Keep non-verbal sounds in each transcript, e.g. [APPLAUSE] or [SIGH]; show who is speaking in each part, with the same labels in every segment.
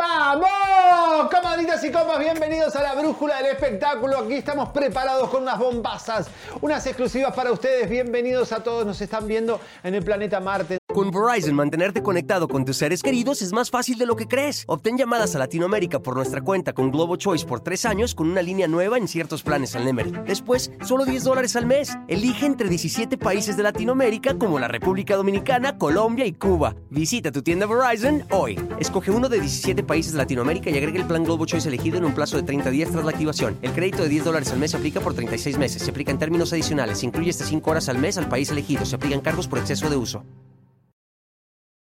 Speaker 1: Babou! ¡Vamos! Y copas, bienvenidos a la brújula del espectáculo. Aquí estamos preparados con unas bombazas, unas exclusivas para ustedes. Bienvenidos a todos, nos están viendo en el planeta Marte.
Speaker 2: Con Verizon, mantenerte conectado con tus seres queridos es más fácil de lo que crees. Obtén llamadas a Latinoamérica por nuestra cuenta con Globo Choice por tres años con una línea nueva en ciertos planes al Nemery. Después, solo 10 dólares al mes. Elige entre 17 países de Latinoamérica como la República Dominicana, Colombia y Cuba. Visita tu tienda Verizon hoy. Escoge uno de 17 países de Latinoamérica y agrega el plan Globo Choice elegido en un plazo de 30 días tras la activación. El crédito de 10 dólares al mes se aplica por 36 meses. Se aplica en términos adicionales. Se incluye hasta 5 horas al mes al país elegido. Se aplican cargos por exceso de uso.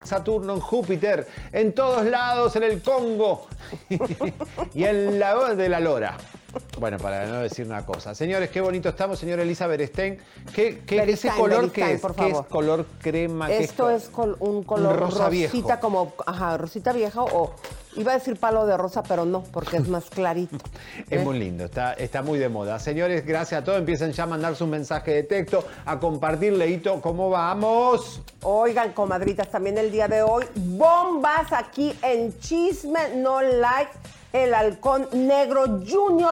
Speaker 1: Saturno, en Júpiter, en todos lados, en el Congo [LAUGHS] y en la de la Lora. Bueno, para no decir una cosa. Señores, qué bonito estamos, señor Elisa Berestein. ¿Qué, qué ese color
Speaker 3: Beristain,
Speaker 1: qué es?
Speaker 3: por
Speaker 1: ¿Qué es color crema? ¿Qué
Speaker 3: Esto es col- un color
Speaker 1: rosa
Speaker 3: rosita
Speaker 1: viejo.
Speaker 3: como, ajá, rosita vieja o iba a decir palo de rosa, pero no, porque es más clarito. [LAUGHS]
Speaker 1: Es
Speaker 3: ¿Eh?
Speaker 1: muy lindo, está, está muy de moda. Señores, gracias a todos. Empiecen ya a mandar su mensaje de texto, a compartir, Leito, ¿cómo vamos?
Speaker 3: Oigan, comadritas, también el día de hoy, bombas aquí en Chisme No Like, el halcón negro junior.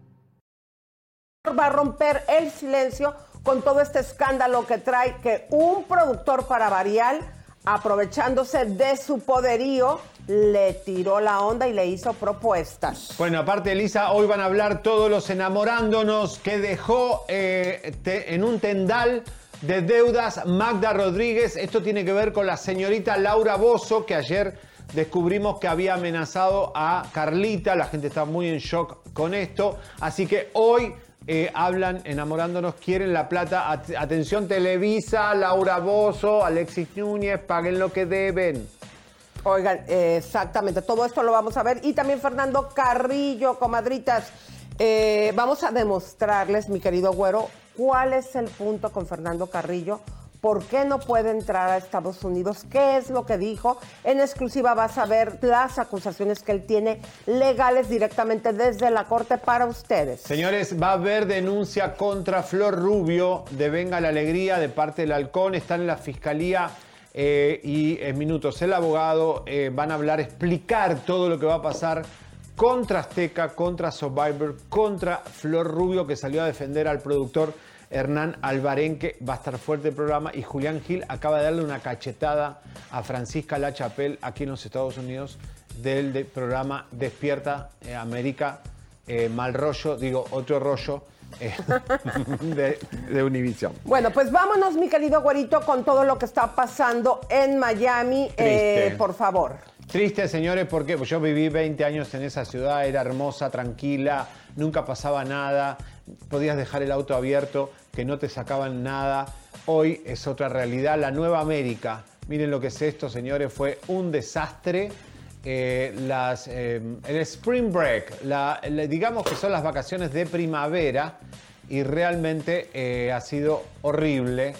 Speaker 3: Va a romper el silencio con todo este escándalo que trae que un productor para variar, aprovechándose de su poderío, le tiró la onda y le hizo propuestas.
Speaker 1: Bueno, aparte, Elisa, hoy van a hablar todos los enamorándonos que dejó eh, en un tendal de deudas Magda Rodríguez. Esto tiene que ver con la señorita Laura Bozo, que ayer descubrimos que había amenazado a Carlita. La gente está muy en shock con esto. Así que hoy eh, hablan enamorándonos, quieren la plata. At- atención, Televisa, Laura Bozo, Alexis Núñez, paguen lo que deben.
Speaker 3: Oigan, exactamente, todo esto lo vamos a ver. Y también Fernando Carrillo, comadritas. eh, vamos a demostrarles, mi querido güero, cuál es el punto con Fernando Carrillo. ¿Por qué no puede entrar a Estados Unidos? ¿Qué es lo que dijo? En exclusiva vas a ver las acusaciones que él tiene legales directamente desde la corte para ustedes.
Speaker 1: Señores, va a haber denuncia contra Flor Rubio de Venga la Alegría de parte del Halcón. Están en la fiscalía eh, y en minutos el abogado eh, van a hablar, explicar todo lo que va a pasar contra Azteca, contra Survivor, contra Flor Rubio que salió a defender al productor Hernán Albarenque. Va a estar fuerte el programa y Julián Gil acaba de darle una cachetada a Francisca La Chapelle aquí en los Estados Unidos del de- programa Despierta eh, América eh, mal rollo, digo otro rollo eh, [LAUGHS] de, de Univision.
Speaker 3: Bueno, pues vámonos, mi querido güerito, con todo lo que está pasando en Miami. Por favor.
Speaker 1: Triste, señores, porque yo viví 20 años en esa ciudad, era hermosa, tranquila, nunca pasaba nada, podías dejar el auto abierto, que no te sacaban nada. Hoy es otra realidad, la nueva América. Miren lo que es esto, señores, fue un desastre. Eh, eh, el Spring Break, digamos que son las vacaciones de primavera y realmente eh, ha sido horrible.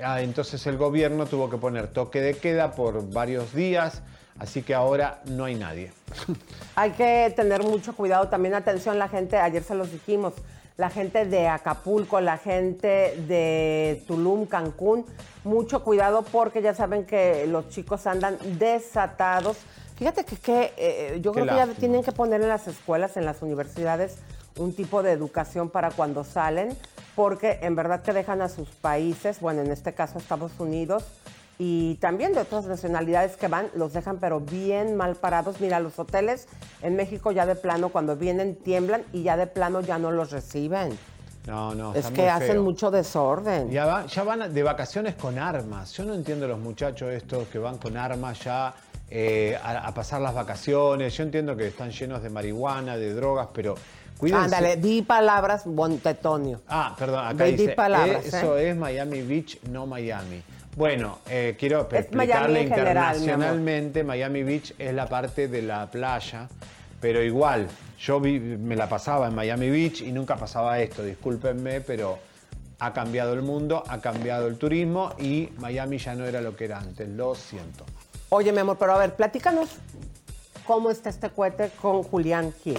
Speaker 1: Ah, entonces el gobierno tuvo que poner toque de queda por varios días, así que ahora no hay nadie. [LAUGHS]
Speaker 3: Hay que tener mucho cuidado también, atención la gente, ayer se los dijimos, la gente de Acapulco, la gente de Tulum, Cancún, mucho cuidado porque ya saben que los chicos andan desatados. Fíjate que, que, eh, yo
Speaker 1: Qué
Speaker 3: creo que ya tienen que poner en las escuelas, en las universidades, un tipo de educación para cuando salen, porque en verdad que dejan a sus países, bueno, en este caso Estados Unidos, y también de otras nacionalidades que van, los dejan pero bien mal parados. Mira, los hoteles en México ya de plano cuando vienen tiemblan y ya de plano ya no los reciben.
Speaker 1: No, no.
Speaker 3: es que hacen
Speaker 1: feo.
Speaker 3: mucho desorden.
Speaker 1: Ya, va- ya van de vacaciones con armas. Yo no entiendo los muchachos estos que van con armas ya eh, a, a pasar las vacaciones. Yo entiendo que están llenos de marihuana, de drogas, pero cuídense.
Speaker 3: Ándale, di palabras, Bontetonio.
Speaker 1: Ah, perdón, acá
Speaker 3: di
Speaker 1: dice,
Speaker 3: palabras,
Speaker 1: eh, eso
Speaker 3: ¿eh?
Speaker 1: es Miami Beach, no Miami. Bueno, eh, quiero
Speaker 3: Miami
Speaker 1: explicarle
Speaker 3: general, mi
Speaker 1: internacionalmente, Miami Beach es la parte de la playa, pero igual, yo vi- me la pasaba en Miami Beach y nunca pasaba esto, discúlpenme, pero ha cambiado el mundo, ha cambiado el turismo y Miami ya no era lo que era antes, lo siento.
Speaker 3: Oye, mi amor, pero a ver, platícanos cómo está este cohete con Julián Gil.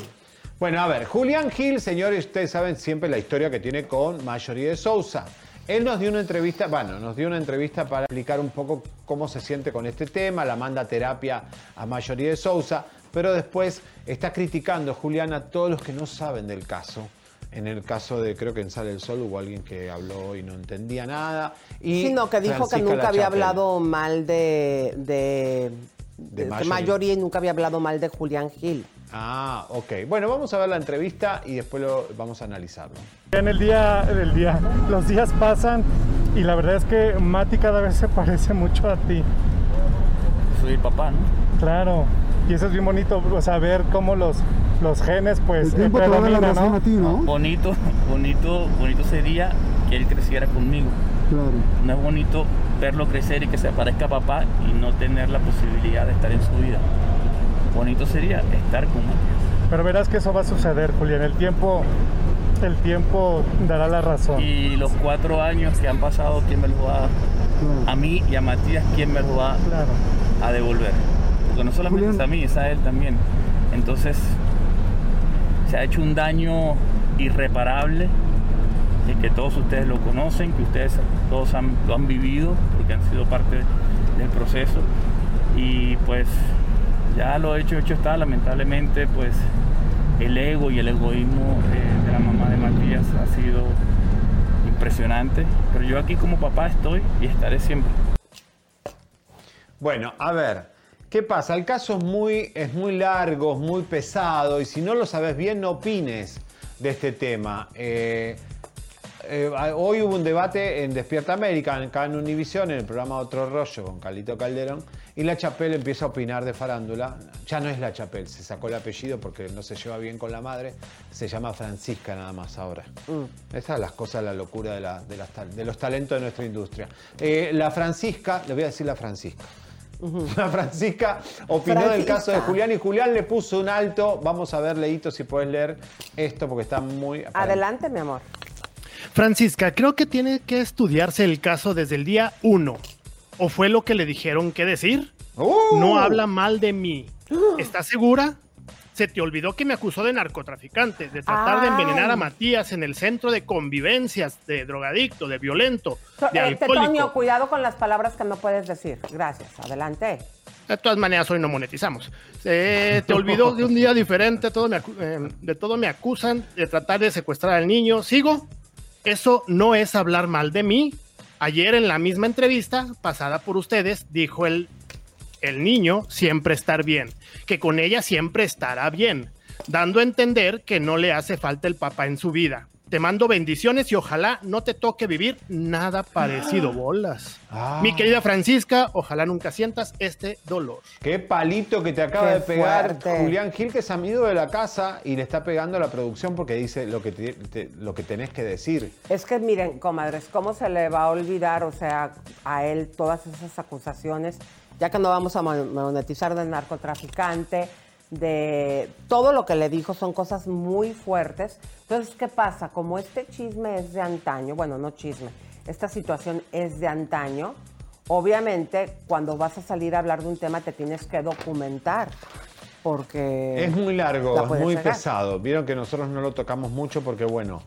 Speaker 1: Bueno, a ver, Julián Gil, señores, ustedes saben siempre la historia que tiene con Marjorie de Sousa. Él nos dio una entrevista, bueno, nos dio una entrevista para explicar un poco cómo se siente con este tema, la manda a terapia a Marjorie de Sousa, pero después está criticando Julián a todos los que no saben del caso. En el caso de, creo que en Sale el Sol hubo alguien que habló y no entendía nada. Y
Speaker 3: Sí, no, que dijo que nunca había hablado mal de, de,
Speaker 1: De Marjorie.
Speaker 3: Marjorie y nunca había hablado mal de Julián Gil.
Speaker 1: Ah, ok. Bueno, vamos a ver la entrevista y después lo vamos a analizarlo.
Speaker 4: En el día, el día, los días pasan y la verdad es que Mati cada vez se parece mucho a ti.
Speaker 5: Soy el papá, ¿no?
Speaker 4: Claro. Y eso es bien bonito, o sea, ver cómo los, los genes pues
Speaker 6: El
Speaker 4: predominan, ¿no?
Speaker 6: a ti, ¿no?
Speaker 5: Bonito, bonito, bonito sería que él creciera conmigo.
Speaker 6: Claro.
Speaker 5: No es bonito verlo crecer y que se parezca a papá y no tener la posibilidad de estar en su vida. Bonito sería estar con Matías.
Speaker 4: Pero verás que eso va a suceder, Julián. El tiempo, el tiempo dará la razón.
Speaker 5: Y los cuatro años que han pasado, ¿quién me los va a. A mí y a Matías, ¿quién me los va
Speaker 4: Claro.
Speaker 5: a devolver? Porque no solamente
Speaker 6: Julián.
Speaker 5: es a mí, es a él también. Entonces, se ha hecho un daño irreparable que todos ustedes lo conocen, que ustedes todos han- lo han vivido porque han sido parte del proceso. Y pues ya lo hecho, hecho está. Lamentablemente, pues el ego y el egoísmo eh, de la mamá de Matías ha sido impresionante. Pero yo aquí como papá estoy y estaré siempre.
Speaker 1: Bueno, a ver, ¿qué pasa? El caso es muy, es muy largo, es muy pesado y si no lo sabes bien, no opines de este tema. Eh, eh, hoy hubo un debate en Despierta América, acá en Univisión, en el programa Otro Rollo con Calito Calderón, y La Chapelle empieza a opinar de farándula. Ya no es La Chapelle, se sacó el apellido porque no se lleva bien con la madre, se llama Francisca nada más ahora. Esas son las cosas, la locura de, la- de las tal- de los talentos de nuestra industria. Eh, la Francisca, le voy a decir la Francisca. [LAUGHS] La Francisca opinó del caso de Julián y Julián le puso un alto. Vamos a ver, Leito, si puedes leer esto porque está muy...
Speaker 3: Adelante, mi amor.
Speaker 7: Francisca, creo que tiene que estudiarse el caso desde el día uno. ¿O fue lo que le dijeron que decir?
Speaker 1: ¡Uh!
Speaker 7: No habla mal de mí. [GASPS] ¿Estás segura? Se te olvidó que me acusó de narcotraficante, de tratar de envenenar a Matías en el centro de convivencias, de drogadicto, de violento,
Speaker 3: So-
Speaker 7: de
Speaker 3: eh, Tetonio, cuidado con las palabras que no puedes decir. Gracias. Adelante.
Speaker 7: De todas maneras, hoy no monetizamos. Se te olvidó de un día diferente, todo me acu- eh, de todo me acusan, de tratar de secuestrar al niño. ¿Sigo? Eso no es hablar mal de mí. Ayer en la misma entrevista, pasada por ustedes, dijo el, el niño siempre estar bien, que con ella siempre estará bien, dando a entender que no le hace falta el papá en su vida. Te mando bendiciones y ojalá no te toque vivir nada parecido, bolas.
Speaker 1: Ah.
Speaker 7: Mi querida Francisca, ojalá nunca sientas este dolor.
Speaker 1: Qué palito que te acaba
Speaker 3: Qué
Speaker 1: de pegar
Speaker 3: fuerte.
Speaker 1: Julián Gil, que es amigo de la casa y le está pegando a la producción porque dice lo que, te- te- lo que tenés que decir.
Speaker 3: Es que miren, comadres, ¿cómo se le va a olvidar, o sea, a él todas esas acusaciones, ya que no vamos a mon- monetizar de narcotraficante, de todo lo que le dijo son cosas muy fuertes. Entonces, ¿qué pasa? Como este chisme es de antaño, bueno, no chisme, esta situación es de antaño, obviamente cuando vas a salir a hablar de un tema te tienes que documentar, porque...
Speaker 1: Es muy
Speaker 3: la
Speaker 1: largo, es muy pesado. Vieron que nosotros no lo tocamos mucho porque, bueno,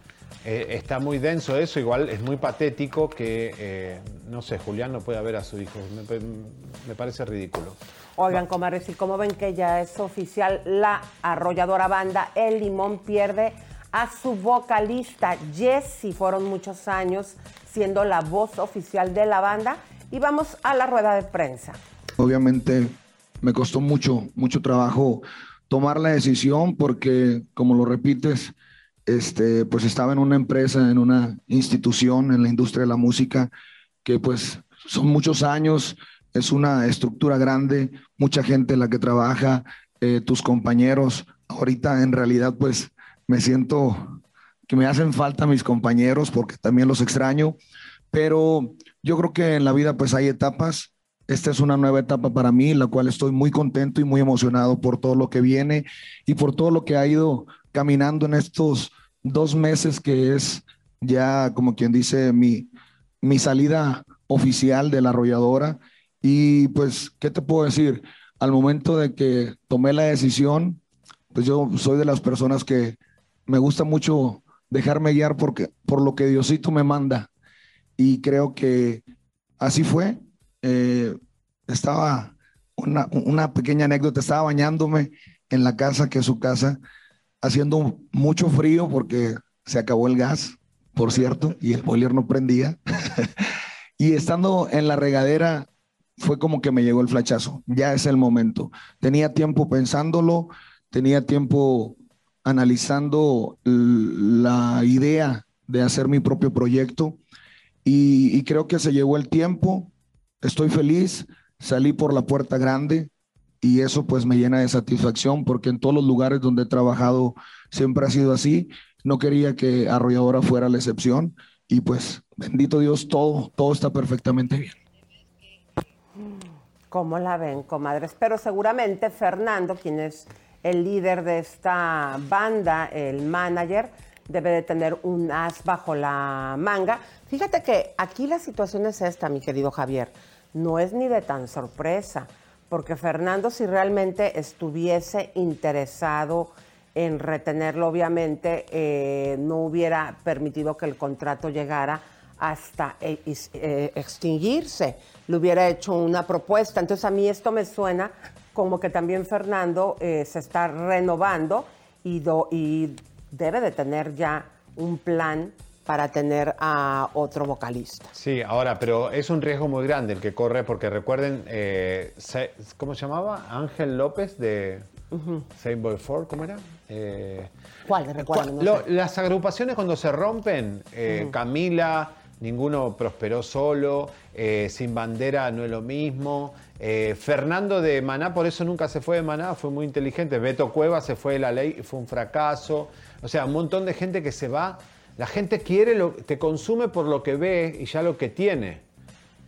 Speaker 1: eh, está muy denso eso, igual es muy patético que, eh, no sé, Julián no pueda ver a su hijo. Me, me parece ridículo.
Speaker 3: Oigan, comadres, y como ven que ya es oficial, la arrolladora banda El Limón pierde a su vocalista Jessie. Fueron muchos años siendo la voz oficial de la banda. Y vamos a la rueda de prensa.
Speaker 6: Obviamente me costó mucho, mucho trabajo tomar la decisión porque, como lo repites, este, pues estaba en una empresa, en una institución, en la industria de la música, que pues son muchos años, es una estructura grande, mucha gente en la que trabaja, eh, tus compañeros. Ahorita en realidad pues me siento que me hacen falta mis compañeros porque también los extraño, pero yo creo que en la vida pues hay etapas. Esta es una nueva etapa para mí, la cual estoy muy contento y muy emocionado por todo lo que viene y por todo lo que ha ido caminando en estos dos meses que es ya, como quien dice, mi, mi salida oficial de la arrolladora. Y pues, ¿qué te puedo decir? Al momento de que tomé la decisión, pues yo soy de las personas que me gusta mucho dejarme guiar porque, por lo que Diosito me manda. Y creo que así fue. Eh, estaba una, una pequeña anécdota, estaba bañándome en la casa, que es su casa, haciendo mucho frío porque se acabó el gas, por cierto, y el boiler no prendía. [LAUGHS] y estando en la regadera, fue como que me llegó el flachazo. Ya es el momento. Tenía tiempo pensándolo, tenía tiempo analizando la idea de hacer mi propio proyecto y, creo que se llegó el tiempo. Estoy feliz, salí por la puerta grande y eso pues me llena de satisfacción porque en todos los lugares donde he trabajado siempre ha sido así. No quería que Arrolladora fuera la excepción y pues bendito Dios, todo, todo está perfectamente bien.
Speaker 3: ¿Cómo la ven, comadres? Pero seguramente Fernando, quien es el líder de esta banda, el manager, debe de tener un as bajo la manga. Fíjate que aquí la situación es esta, mi querido Javier. No es ni de tan sorpresa, porque Fernando, si realmente estuviese interesado en retenerlo, obviamente eh, no hubiera permitido que el contrato llegara hasta eh, eh, extinguirse. Le hubiera hecho una propuesta. Entonces a mí esto me suena como que también Fernando eh, se está renovando y, y debe de tener ya un plan para tener a otro vocalista.
Speaker 1: Sí, ahora, pero es un riesgo muy grande el que corre, porque recuerden, ¿cómo se llamaba? Ángel López de Same Boy Four, ¿cómo era?
Speaker 3: ¿Cuál?
Speaker 1: Las agrupaciones cuando se rompen, Camila, ninguno prosperó solo, eh, sin bandera no es lo mismo. Eh, Fernando de Maná, por eso nunca se fue de Maná, fue muy inteligente. Beto Cueva se fue de la ley y fue un fracaso. O sea, un montón de gente que se va. La gente quiere, lo, te consume por lo que ve y ya lo que tiene.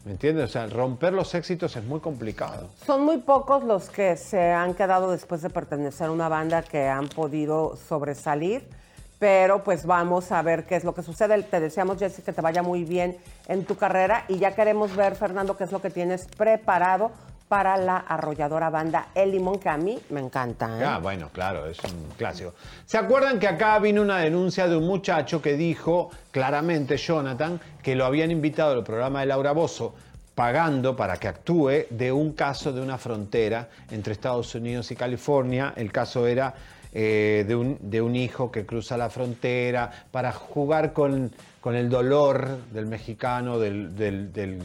Speaker 1: ¿Me entiendes? O sea, romper los éxitos es muy complicado.
Speaker 3: Son muy pocos los que se han quedado después de pertenecer a una banda que han podido sobresalir pero pues vamos a ver qué es lo que sucede. Te deseamos, Jessy, que te vaya muy bien en tu carrera y ya queremos ver, Fernando, qué es lo que tienes preparado para la arrolladora banda El Limón, que a mí me encanta.
Speaker 1: ¿eh? Ah, bueno, claro, es un clásico. ¿Se acuerdan que acá vino una denuncia de un muchacho que dijo claramente, Jonathan, que lo habían invitado al programa de Laura Bozo pagando para que actúe de un caso de una frontera entre Estados Unidos y California. El caso era eh, de, un, de, un, hijo que cruza la frontera, para jugar con, con el dolor del mexicano, del, del,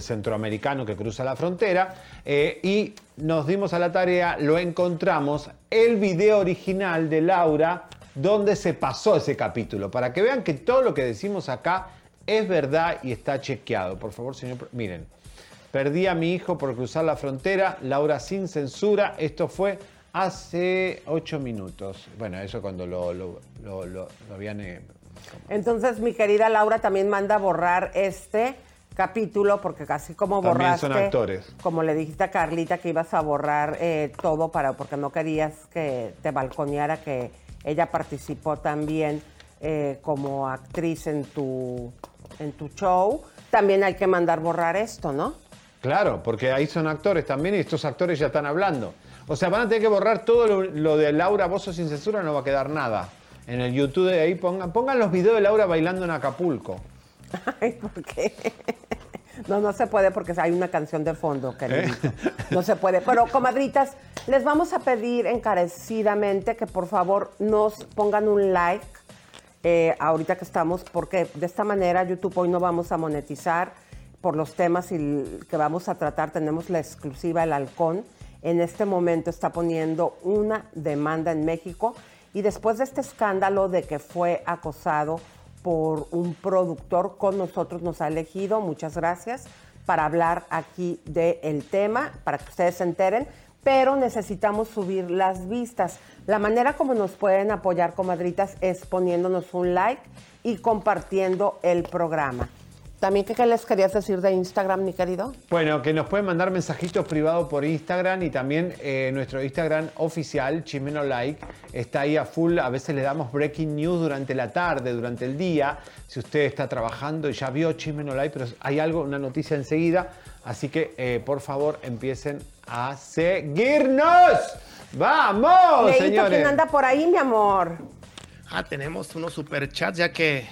Speaker 1: centroamericano que cruza la frontera. Eh, y nos dimos a la tarea, lo encontramos, el video original de Laura, donde se pasó ese capítulo, para que vean que todo lo que decimos acá es verdad y está chequeado. Por favor, señor, miren. Perdí a mi hijo por cruzar la frontera, Laura sin censura, esto fue hace ocho minutos. Bueno, eso cuando lo, lo, lo, habían... Eh,
Speaker 3: Entonces, mi querida Laura también manda borrar este capítulo, porque casi como borraste...
Speaker 1: son actores.
Speaker 3: Como le dijiste a Carlita que ibas a borrar eh, todo para porque no querías que te balconeara que ella participó también eh, como actriz en tu, en tu show. También hay que mandar borrar esto, ¿no?
Speaker 1: Claro, porque ahí son actores también y estos actores ya están hablando. O sea, van a tener que borrar todo lo, de Laura Bozo sin censura, no va a quedar nada. en el YouTube de ahí, pongan, pongan los videos de Laura bailando en Acapulco. [LAUGHS]
Speaker 3: Ay, ¿por qué? No, no se puede porque hay una canción de fondo, queridito. No se puede. Pero, comadritas, les vamos a pedir encarecidamente que por favor nos pongan un like eh, ahorita que estamos, porque de esta manera YouTube hoy no vamos a monetizar por los temas y- que vamos a tratar. Tenemos la exclusiva El Halcón. En este momento está poniendo una demanda en México y después de este escándalo de que fue acosado por un productor con nosotros nos ha elegido, muchas gracias, para hablar aquí del tema, para que ustedes se enteren, pero necesitamos subir las vistas. La manera como nos pueden apoyar, comadritas, es poniéndonos un like y compartiendo el programa. También, ¿qué, les querías decir de Instagram, mi querido?
Speaker 1: Bueno, que nos pueden mandar mensajitos privados por Instagram y también eh, nuestro Instagram oficial, Chimeno Like, está ahí a full. A veces le damos breaking news durante la tarde, durante el día. Si usted está trabajando y ya vio Chimeno Like, pero hay algo, una noticia enseguida. Así que, eh, por favor, empiecen a seguirnos. ¡Vamos,
Speaker 3: Leito,
Speaker 1: señores!
Speaker 3: ¿quién anda por ahí, mi amor?
Speaker 7: Ah, tenemos unos superchats, ya que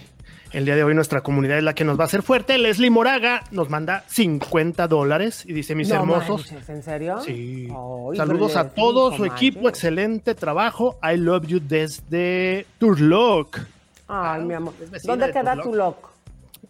Speaker 7: el día de hoy nuestra comunidad es la que nos va a hacer fuerte. Leslie Moraga nos manda 50 dólares y dice, mis
Speaker 3: No
Speaker 7: hermosos.
Speaker 3: manches, ¿En serio?
Speaker 7: Sí.
Speaker 3: Ay,
Speaker 7: Saludos a todo su equipo, excelente trabajo. I love you desde Turlock.
Speaker 3: Ay, mi amor. ¿Dónde
Speaker 7: de
Speaker 3: queda
Speaker 7: Turlock.
Speaker 3: Turlock?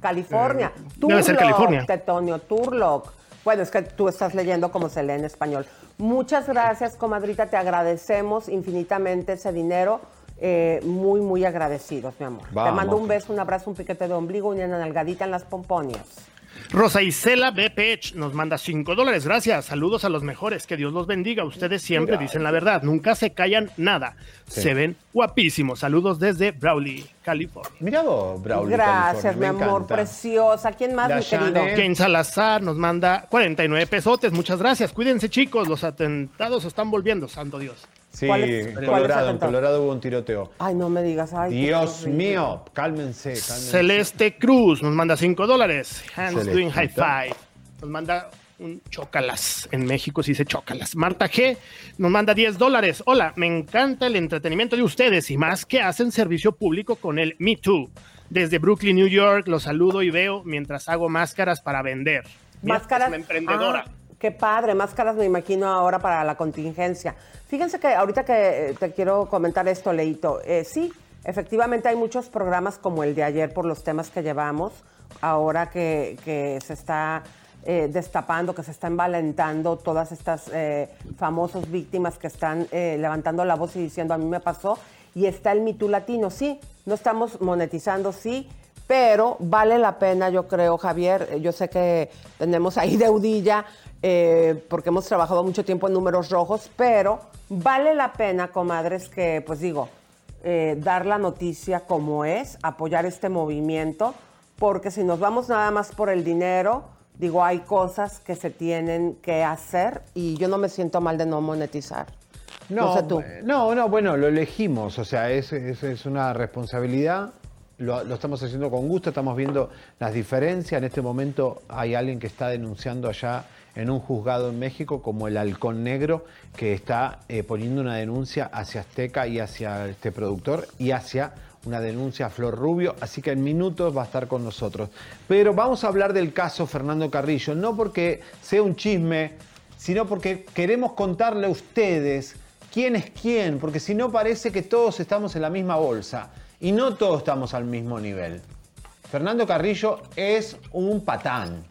Speaker 3: California.
Speaker 7: Eh, debe ser
Speaker 3: Turlock,
Speaker 7: California.
Speaker 3: Tetonio, Turlock. Bueno, es que tú estás leyendo como se lee en español. Muchas gracias, comadrita. Te agradecemos infinitamente ese dinero. Eh, muy, muy agradecidos, mi amor. Te mando un beso, un abrazo, un piquete de ombligo, una nalgadita en las pomponias.
Speaker 7: Rosa Isela BPH nos manda 5 dólares. Gracias. Saludos a los mejores. Que Dios los bendiga. Ustedes siempre dicen la verdad. Nunca se callan nada. Se ven guapísimos. Saludos desde Brawley, California.
Speaker 1: Mira vos, Braulio.
Speaker 3: Gracias,
Speaker 1: California,
Speaker 3: mi amor,
Speaker 1: encanta.
Speaker 3: preciosa. ¿Quién más,
Speaker 1: La
Speaker 3: mi querido?
Speaker 7: Jane Salazar nos manda 49 pesotes. Muchas gracias. Cuídense, chicos. Los atentados están volviendo. Santo Dios.
Speaker 1: Sí,
Speaker 3: ¿Cuál es-
Speaker 1: en
Speaker 3: cuál es
Speaker 1: Colorado, en? Colorado hubo un tiroteo.
Speaker 3: Ay, no me digas. Ay,
Speaker 1: Dios mío, cálmense, cálmense.
Speaker 7: Celeste Cruz nos manda 5 dólares. Hands
Speaker 1: Celestita.
Speaker 7: doing high five. Nos manda un chocalas. En México se dice chocalas. Marta G nos manda 10 dólares. Hola, me encanta el entretenimiento de ustedes y más que hacen servicio público con el Me Too. Desde Brooklyn, New York, los saludo y veo mientras hago máscaras para vender. Mira,
Speaker 3: Máscaras.
Speaker 7: es una emprendedora.
Speaker 3: Ah, qué padre, máscaras me imagino ahora para la contingencia. Fíjense que ahorita que eh, te quiero comentar esto, Leito, eh, sí, efectivamente hay muchos programas como el de ayer por los temas que llevamos, ahora que, se está eh, destapando, que se está envalentando todas estas eh, famosas víctimas que están levantando la voz y diciendo a mí me pasó, y está el mitú latino, sí, no estamos monetizando, sí, pero vale la pena, yo creo, Javier. Yo sé que tenemos ahí deudilla eh, porque hemos trabajado mucho tiempo en números rojos, pero vale la pena, comadres, que, pues digo, eh, dar la noticia como es, apoyar este movimiento, porque si nos vamos nada más por el dinero, digo, hay cosas que se tienen que hacer y yo no me siento mal de no monetizar. No, sé tú.
Speaker 1: No, no, bueno, lo elegimos, o sea, es, es- es una responsabilidad, lo, lo estamos haciendo con gusto, estamos viendo las diferencias. En este momento hay alguien que está denunciando allá en un juzgado en México como el halcón negro, que está eh, poniendo una denuncia hacia Azteca y hacia este productor y hacia una denuncia a Flor Rubio, así que en minutos va a estar con nosotros. Pero vamos a hablar del caso Fernando Carrillo, no porque sea un chisme, sino porque queremos contarle a ustedes quién es quién, porque si no parece que todos estamos en la misma bolsa y no todos estamos al mismo nivel. Fernando Carrillo es un patán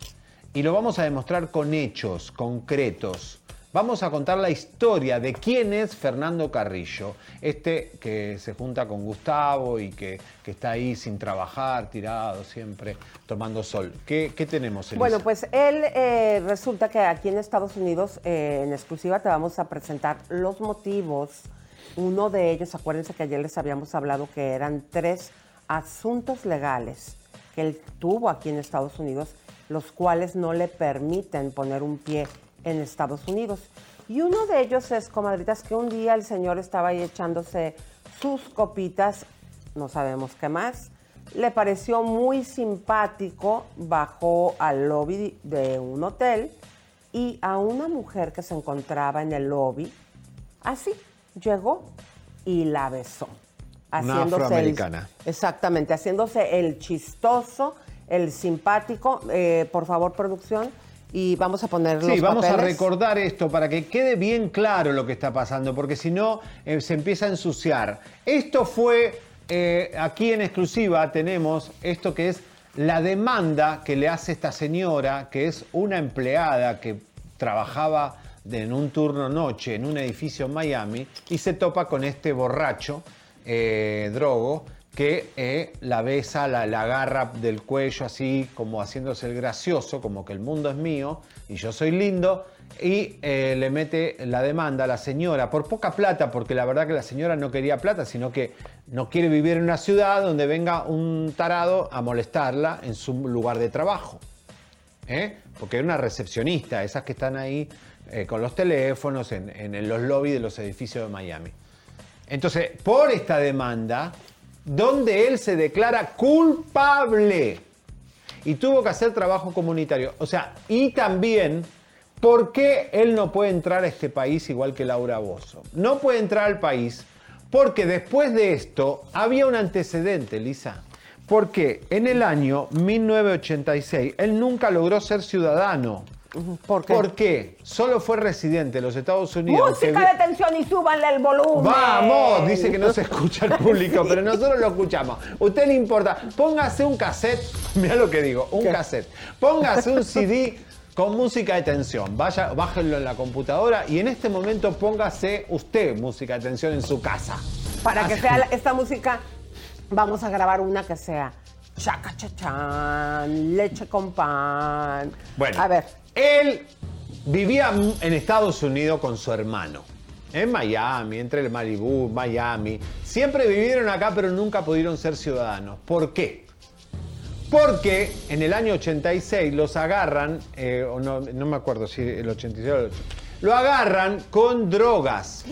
Speaker 1: y lo vamos a demostrar con hechos concretos. Vamos a contar la historia de quién es Fernando Carrillo, este que se junta con Gustavo y que, que está ahí sin trabajar, tirado siempre, tomando sol. ¿Qué, qué tenemos, Elisa?
Speaker 3: Bueno, pues él eh, resulta que aquí en Estados Unidos, eh, en exclusiva, te vamos a presentar los motivos. Uno de ellos, acuérdense que ayer les habíamos hablado que eran tres asuntos legales que él tuvo aquí en Estados Unidos, los cuales no le permiten poner un pie en Estados Unidos. Y uno de ellos es, comadritas, que un día el señor estaba ahí echándose sus copitas, no sabemos qué más, le pareció muy simpático, bajó al lobby de un hotel y a una mujer que se encontraba en el lobby, así, llegó y la besó. Haciéndose
Speaker 1: afroamericana.
Speaker 3: El, exactamente, haciéndose el chistoso, el simpático. Eh, por favor, producción. Y vamos a poner los
Speaker 1: Sí, vamos a recordar esto para que quede bien claro lo que está pasando, porque si no eh, se empieza a ensuciar. Esto fue, eh, aquí en exclusiva tenemos esto que es la demanda que le hace esta señora, que es una empleada que trabajaba en un turno noche en un edificio en Miami y se topa con este borracho, eh, drogo, que eh, la besa, la, la agarra del cuello así como haciéndose el gracioso, como que el mundo es mío y yo soy lindo, y eh, le mete la demanda a la señora por poca plata, porque la verdad que la señora no quería plata, sino que no quiere vivir en una ciudad donde venga un tarado a molestarla en su lugar de trabajo. Porque era una recepcionista, esas que están ahí con los teléfonos en, en los lobbies de los edificios de Miami. Entonces, por esta demanda, donde él se declara culpable y tuvo que hacer trabajo comunitario. O sea, y también, ¿por qué él no puede entrar a este país igual que Laura Bozo? No puede entrar al país porque después de esto había un antecedente, Lisa. Porque en el año 1986 él nunca logró ser ciudadano.
Speaker 3: ¿Por qué?
Speaker 1: Porque solo fue residente de los Estados Unidos.
Speaker 3: Música de tensión y súbanle el volumen.
Speaker 1: Vamos, dice que no se escucha el público, [LAUGHS] pero nosotros lo escuchamos. Usted le importa, póngase un cassette, [LAUGHS] mira lo que digo, un cassette. Póngase un CD con música de tensión. Vaya, bájenlo en la computadora y en este momento póngase usted música de tensión en su casa.
Speaker 3: Para que sea esta música, vamos a grabar una que sea chaca chachán, leche con pan.
Speaker 1: Bueno,
Speaker 3: a ver,
Speaker 1: él vivía en Estados Unidos con su hermano. En Miami, entre el Malibú, Miami. Siempre vivieron acá, pero nunca pudieron ser ciudadanos. ¿Por qué? Porque en el año 86 los agarran, eh, o no, no me acuerdo si el 86 o el 80, lo agarran con drogas.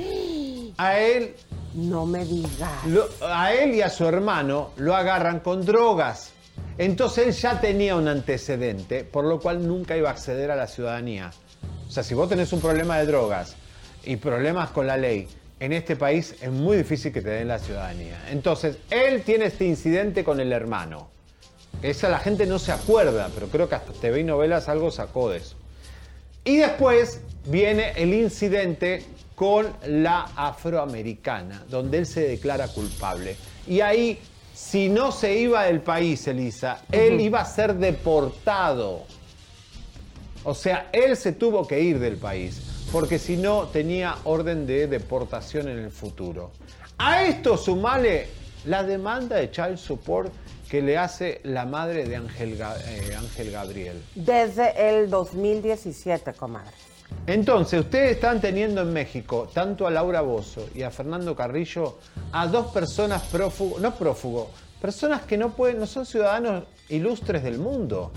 Speaker 1: A él,
Speaker 3: no me digas.
Speaker 1: lo- a él y a su hermano lo agarran con drogas. Entonces él ya tenía un antecedente, por lo cual nunca iba a acceder a la ciudadanía. O sea, si vos tenés un problema de drogas y problemas con la ley, en este país es muy difícil que te den la ciudadanía. Entonces, él tiene este incidente con el hermano. Esa la gente no se acuerda, pero creo que hasta TV y novelas algo sacó de eso. Y después viene el incidente con la afroamericana, donde él se declara culpable. Y ahí, si no se iba del país, Elisa, él iba a ser deportado. O sea, él se tuvo que ir del país, porque si no tenía orden de deportación en el futuro. A esto sumale la demanda de child support que le hace la madre de Ángel, eh, Ángel Gabriel.
Speaker 3: Desde el 2017, comadre.
Speaker 1: Entonces, ustedes están teniendo en México tanto a Laura Bozo y a Fernando Carrillo a dos personas prófugos, no prófugos, personas que no pueden, no son ciudadanos ilustres del mundo.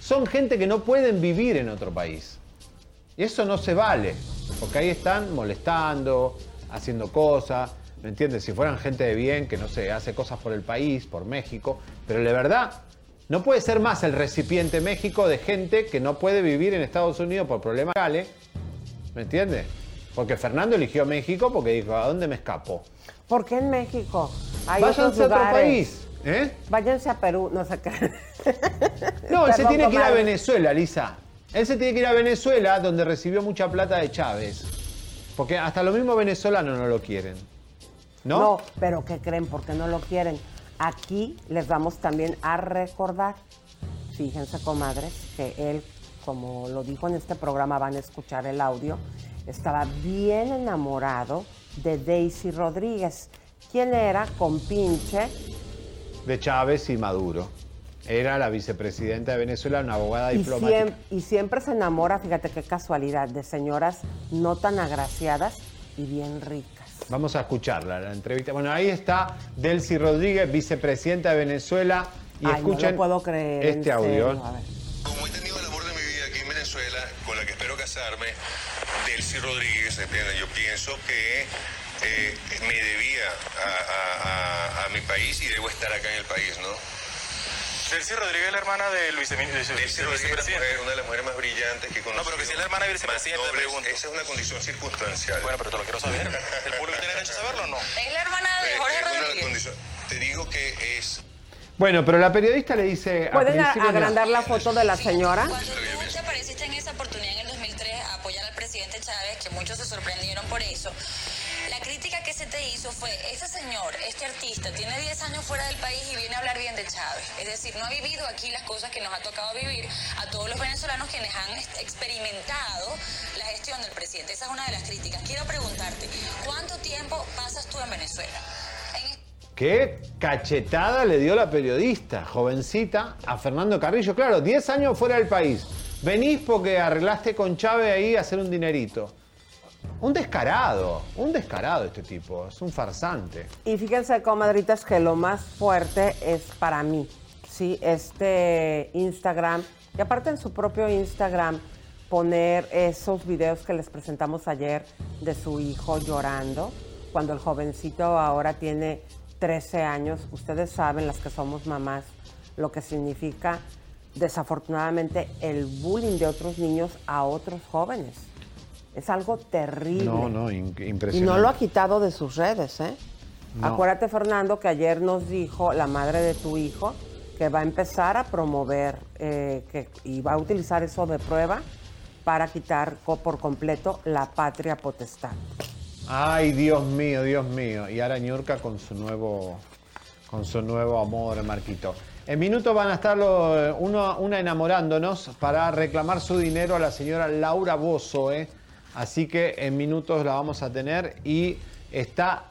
Speaker 1: Son gente que no pueden vivir en otro país. Y eso no se vale, porque ahí están molestando, haciendo cosas, ¿me entiendes? Si fueran gente de bien, que no sé, hace cosas por el país, por México, pero de verdad, no puede ser más el recipiente México de gente que no puede vivir en Estados Unidos por problemas legales, ¿me entiendes? Porque Fernando eligió México porque dijo, ¿a dónde me escapo?
Speaker 3: ¿Por qué en México? Hay
Speaker 1: Váyanse a otro país, ¿eh?
Speaker 3: Váyanse a Perú, no sé qué.
Speaker 1: No, él se tiene que ir a. Venezuela, Lisa. Él se tiene que ir a Venezuela, donde recibió mucha plata de Chávez. Porque hasta los mismos venezolanos no lo quieren. ¿No?
Speaker 3: No, pero ¿qué creen? ¿Por qué no lo quieren? Aquí les vamos también a recordar, fíjense comadres, que él, como lo dijo en este programa, van a escuchar el audio, estaba bien enamorado de Daisy Rodríguez, quien era compinche
Speaker 1: De Chávez y Maduro. Era la vicepresidenta de Venezuela, una abogada
Speaker 3: y,
Speaker 1: diplomática.
Speaker 3: y siempre se enamora, fíjate qué casualidad, de señoras no tan agraciadas y bien ricas.
Speaker 1: Vamos a escucharla, la entrevista. Bueno, ahí está Delcy Rodríguez, vicepresidenta de Venezuela. Y
Speaker 3: Ay, no lo
Speaker 1: escuchen
Speaker 3: puedo creer,
Speaker 1: este audio.
Speaker 3: serio.
Speaker 8: Como he tenido el amor de mi vida aquí en Venezuela, con la que espero casarme, Delcy Rodríguez, ¿entiendes? Yo pienso que eh, me debía a, a- a- a mi país y debo estar acá en el país, ¿no?
Speaker 9: Delcy Rodríguez es la hermana del viceministro.
Speaker 8: Delcy Rodríguez es una de las mujeres más brillantes que conozco.
Speaker 9: No, pero que si es la hermana del vicepresidente, te pregunto.
Speaker 8: Esa es una condición circunstancial.
Speaker 9: Bueno, pero te lo quiero saber. ¿El público tiene derecho a saberlo o no?
Speaker 10: Es la hermana de
Speaker 8: Eh,
Speaker 10: Jorge Rodríguez.
Speaker 8: condición- que es
Speaker 1: Bueno, pero la periodista le dice.
Speaker 3: ¿Pueden
Speaker 1: de-
Speaker 3: agrandar la foto de la señora?
Speaker 10: Cuando tú te apareciste en esa oportunidad en el 2003 a apoyar al presidente Chávez, que muchos se sorprendieron por eso, se te hizo fue, ese señor, este artista, tiene 10 años fuera del país y viene a hablar bien de Chávez. Es decir, no ha vivido aquí las cosas que nos ha tocado vivir a todos los venezolanos quienes han experimentado la gestión del presidente. Esa es una de las críticas. Quiero preguntarte, ¿cuánto tiempo pasas tú en Venezuela? En
Speaker 1: Qué cachetada le dio la periodista, jovencita, a Fernando Carrillo. Claro, 10 años fuera del país. Venís porque arreglaste con Chávez ahí a hacer un dinerito. Un descarado, un descarado este tipo, es un farsante.
Speaker 3: Y fíjense, comadritas, que lo más fuerte es para mí, ¿sí? Este Instagram, y aparte en su propio Instagram, poner esos videos que les presentamos ayer de su hijo llorando, cuando el jovencito ahora tiene 13 años. Ustedes saben, las que somos mamás, lo que significa desafortunadamente el bullying de otros niños a otros jóvenes. Es algo terrible.
Speaker 1: No, no, impresionante.
Speaker 3: Y no lo ha quitado de sus redes, ¿eh?
Speaker 1: No.
Speaker 3: Acuérdate, Fernando, que ayer nos dijo la madre de tu hijo que va a empezar a promover eh, que, y va a utilizar eso de prueba para quitar por completo la patria potestad.
Speaker 1: Ay, Dios mío, Dios mío. Y ahora Ñurka con su nuevo, con su nuevo amor, Marquito. En minutos van a estar los- uno, una enamorándonos para reclamar su dinero a la señora Laura Bozo, ¿eh? Así que en minutos la vamos a tener y está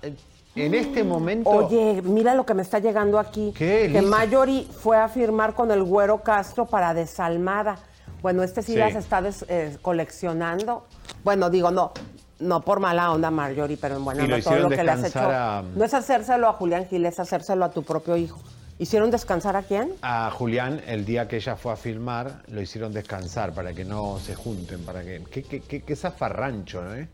Speaker 1: en este momento.
Speaker 3: Oye, mira lo que me está llegando aquí.
Speaker 1: ¿Qué,
Speaker 3: que? Mayori fue a firmar con el Güero Castro para Desalmada. Bueno, este sí,
Speaker 1: Sí.
Speaker 3: las está des- eh, coleccionando. Bueno, digo, no, no por mala onda, Marjorie, pero bueno, no todo lo que le has hecho.
Speaker 1: a-
Speaker 3: No es hacérselo a Julián Gil, es hacérselo a tu propio hijo. ¿Hicieron descansar a quién?
Speaker 1: A Julián, el día que ella fue a filmar, lo hicieron descansar para que no se junten, para que. Qué, qué, qué, qué zafarrancho, ¿no? eh?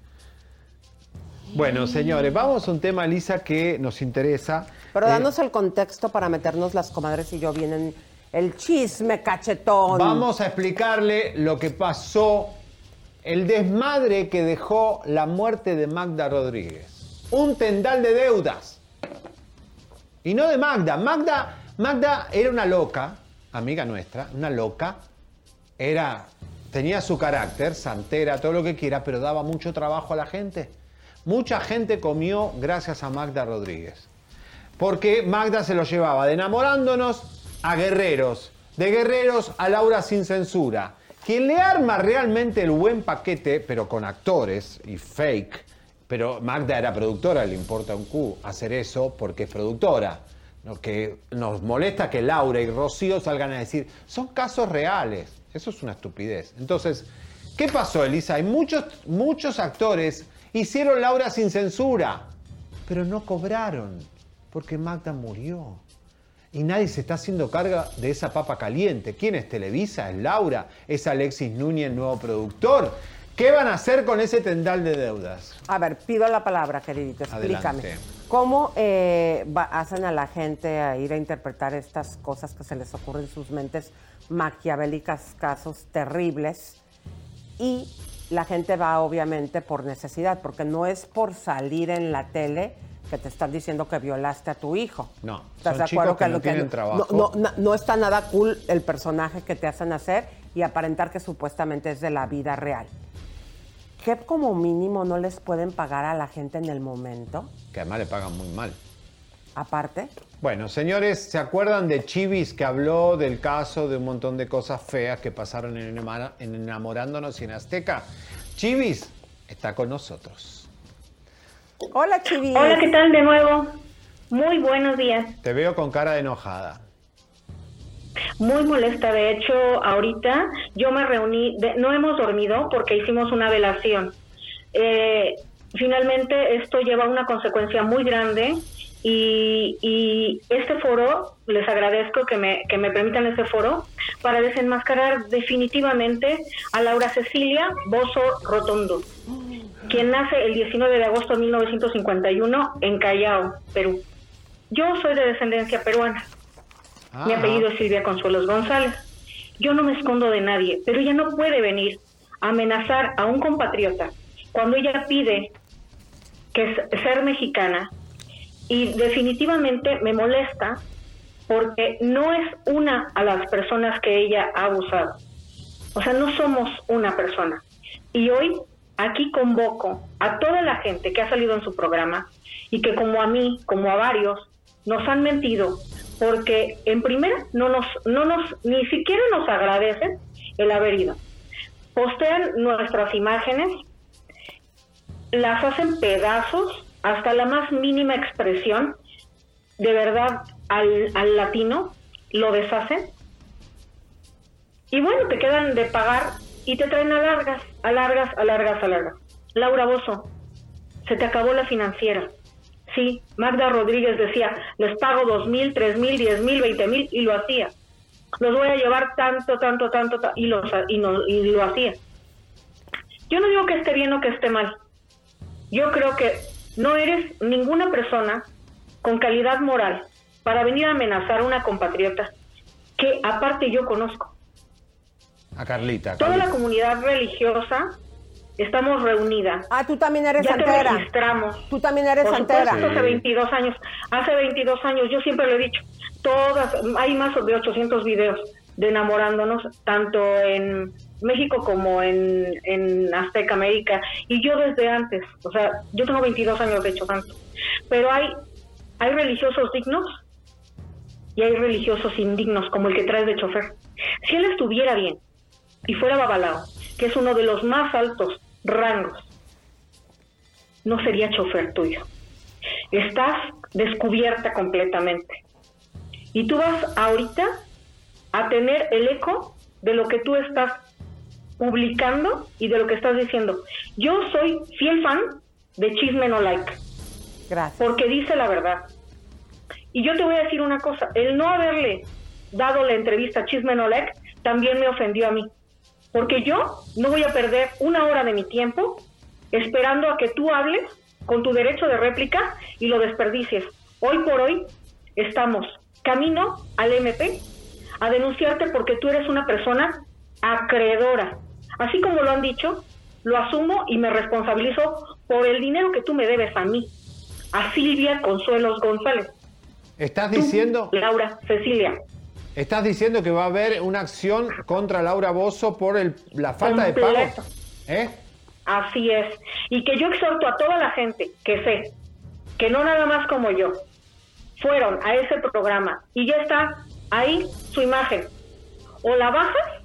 Speaker 1: Bueno, señores, vamos a un tema, Lisa, que nos interesa.
Speaker 3: Pero
Speaker 1: Eh,
Speaker 3: danos el contexto para meternos las comadres y yo vienen el chisme cachetón.
Speaker 1: Vamos a explicarle lo que pasó, el desmadre que dejó la muerte de Magda Rodríguez. Un tendal de deudas. Y no de Magda. Magda, Magda era una loca, amiga nuestra, una loca. Era, tenía su carácter, santera, todo lo que quiera, pero daba mucho trabajo a la gente. Mucha gente comió gracias a Magda Rodríguez. Porque Magda se lo llevaba de enamorándonos a guerreros, de guerreros a Laura sin censura. Quien le arma realmente el buen paquete, pero con actores y fake, pero Magda era productora, le importa un Q hacer eso porque es productora. Lo que nos molesta que Laura y Rocío salgan a decir, son casos reales. Eso es una estupidez. Entonces, ¿qué pasó, Elisa? Hay muchos, muchos actores hicieron Laura sin censura, pero no cobraron porque Magda murió. Y nadie se está haciendo carga de esa papa caliente. ¿Quién es Televisa? ¿Es Laura? ¿Es Alexis Núñez, nuevo productor? ¿Qué van a hacer con ese tendal de deudas?
Speaker 3: A ver, pido la palabra, queridito, explícame.
Speaker 1: Adelante.
Speaker 3: ¿Cómo eh, va- hacen a la gente a ir a interpretar estas cosas que se les ocurren en sus mentes maquiavélicas, casos terribles? Y la gente va obviamente por necesidad, porque no es por salir en la tele que te están diciendo que violaste a tu hijo.
Speaker 1: No,
Speaker 3: ¿Estás
Speaker 1: son
Speaker 3: de acuerdo
Speaker 1: que no tienen trabajo.
Speaker 3: No, no, no está nada cool el personaje que te hacen hacer y aparentar que supuestamente es de la vida real. ¿Qué como mínimo no les pueden pagar a la gente en el momento?
Speaker 1: Que además le pagan muy mal.
Speaker 3: Aparte,
Speaker 1: Bueno, señores, ¿se acuerdan de Chivis que habló del caso de un montón de cosas feas que pasaron en, en Enamorándonos y en Azteca? Chivis está con nosotros.
Speaker 3: Hola, Chivis.
Speaker 11: Hola, ¿qué tal de nuevo? Muy buenos días.
Speaker 1: Te veo con cara de enojada.
Speaker 11: Muy molesta, de hecho, ahorita yo me reuní, de- no hemos dormido porque hicimos una velación. Eh, finalmente esto lleva una consecuencia muy grande y, y este foro, les agradezco que me, que me permitan este foro para desenmascarar definitivamente a Laura Cecilia Bozo Rotondo, quien nace el 19 de agosto de 1951 en Callao, Perú. Yo soy de descendencia peruana. Mi
Speaker 1: Ah.
Speaker 11: apellido es Silvia Consuelos González. Yo no me escondo de nadie, pero ella no puede venir a amenazar a un compatriota cuando ella pide que es ser mexicana Y definitivamente me molesta porque no es una a las personas que ella ha abusado. O sea, no somos una persona. Y hoy aquí convoco a toda la gente que ha salido en su programa y que como a mí, como a varios, nos han mentido porque en primera no nos, no nos, ni siquiera nos agradecen el haber ido. Postean nuestras imágenes, las hacen pedazos hasta la más mínima expresión, de verdad al, al latino, lo deshacen. Y bueno, te quedan de pagar y te traen a largas, a largas, a largas, a largas. Laura Bozo, se te acabó la financiera. Sí, Magda Rodríguez decía, les pago dos mil, tres mil, diez mil, veinte mil, y lo hacía. Los voy a llevar tanto, tanto, tanto, y, los, y, no, y lo hacía. Yo no digo que esté bien o que esté mal. Yo creo que no eres ninguna persona con calidad moral para venir a amenazar a una compatriota que aparte yo conozco.
Speaker 1: A Carlita.
Speaker 11: Toda la comunidad religiosa estamos reunidas.
Speaker 3: Ah, tú también eres
Speaker 11: ya
Speaker 3: santera.
Speaker 11: Te registramos.
Speaker 3: Tú también eres
Speaker 11: Por
Speaker 3: santera.
Speaker 11: supuesto, hace 22 años. Hace 22 años, yo siempre lo he dicho, todas, hay más de 800 videos de enamorándonos, tanto en México como en, en Azteca América, y yo desde antes, o sea, yo tengo 22 años de hecho tanto, pero hay, hay religiosos dignos y hay religiosos indignos, como el que traes de chofer. Si él estuviera bien y fuera babalao, que es uno de los más altos rangos, no sería chofer tuyo. Estás descubierta completamente. Y tú vas ahorita a tener el eco de lo que tú estás publicando y de lo que estás diciendo. Yo soy fiel fan de Chisme No Like.
Speaker 3: Gracias.
Speaker 11: Porque dice la verdad. Y yo te voy a decir una cosa, el no haberle dado la entrevista a Chisme No Like también me ofendió a mí. Porque yo no voy a perder una hora de mi tiempo esperando a que tú hables con tu derecho de réplica y lo desperdicies. Hoy por hoy estamos camino al MP a denunciarte porque tú eres una persona acreedora. Así como lo han dicho, lo asumo y me responsabilizo por el dinero que tú me debes a mí, a Silvia Consuelos González.
Speaker 1: ¿Estás diciendo?
Speaker 11: Laura, Cecilia.
Speaker 1: ¿Estás diciendo que va a haber una acción contra Laura Bozo por el, la falta de pago?
Speaker 11: Completo.
Speaker 1: ¿Eh?
Speaker 11: Así es. Y que yo exhorto a toda la gente que sé, que no nada más como yo, fueron a ese programa y ya está ahí su imagen. O la bajas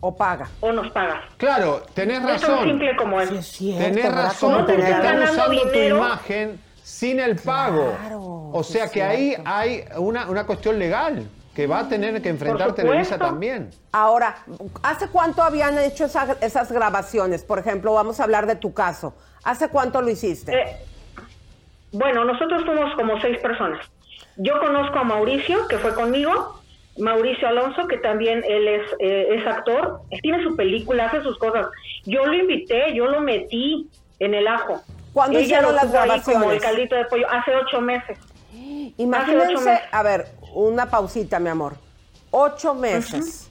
Speaker 3: O paga.
Speaker 11: o nos pagas.
Speaker 1: Claro, tenés
Speaker 11: Es tan
Speaker 1: razón.
Speaker 11: simple como es.
Speaker 1: Tenés
Speaker 3: ¿verdad?
Speaker 1: razón porque están usando tu imagen sin el pago. o sea que ahí hay una, una cuestión legal que va a tener que enfrentar. Televisa también.
Speaker 3: Ahora, ¿hace cuánto habían hecho esa- esas grabaciones? Por ejemplo, vamos a hablar de tu caso. ¿Hace cuánto lo hiciste?
Speaker 11: Eh, Bueno, nosotros fuimos como seis personas. Yo conozco a Mauricio, que fue conmigo, Mauricio Alonso, que también él es, eh, es actor, él tiene su película, hace sus cosas. Yo lo invité, yo lo metí en el ajo.
Speaker 3: ¿Cuándo
Speaker 11: Ella
Speaker 3: hicieron las
Speaker 11: Como
Speaker 3: grabaciones?
Speaker 11: el caldito de pollo, hace ocho meses. Ocho
Speaker 3: Imagínense,
Speaker 11: meses.
Speaker 3: a ver, una pausita, mi amor. Ocho meses.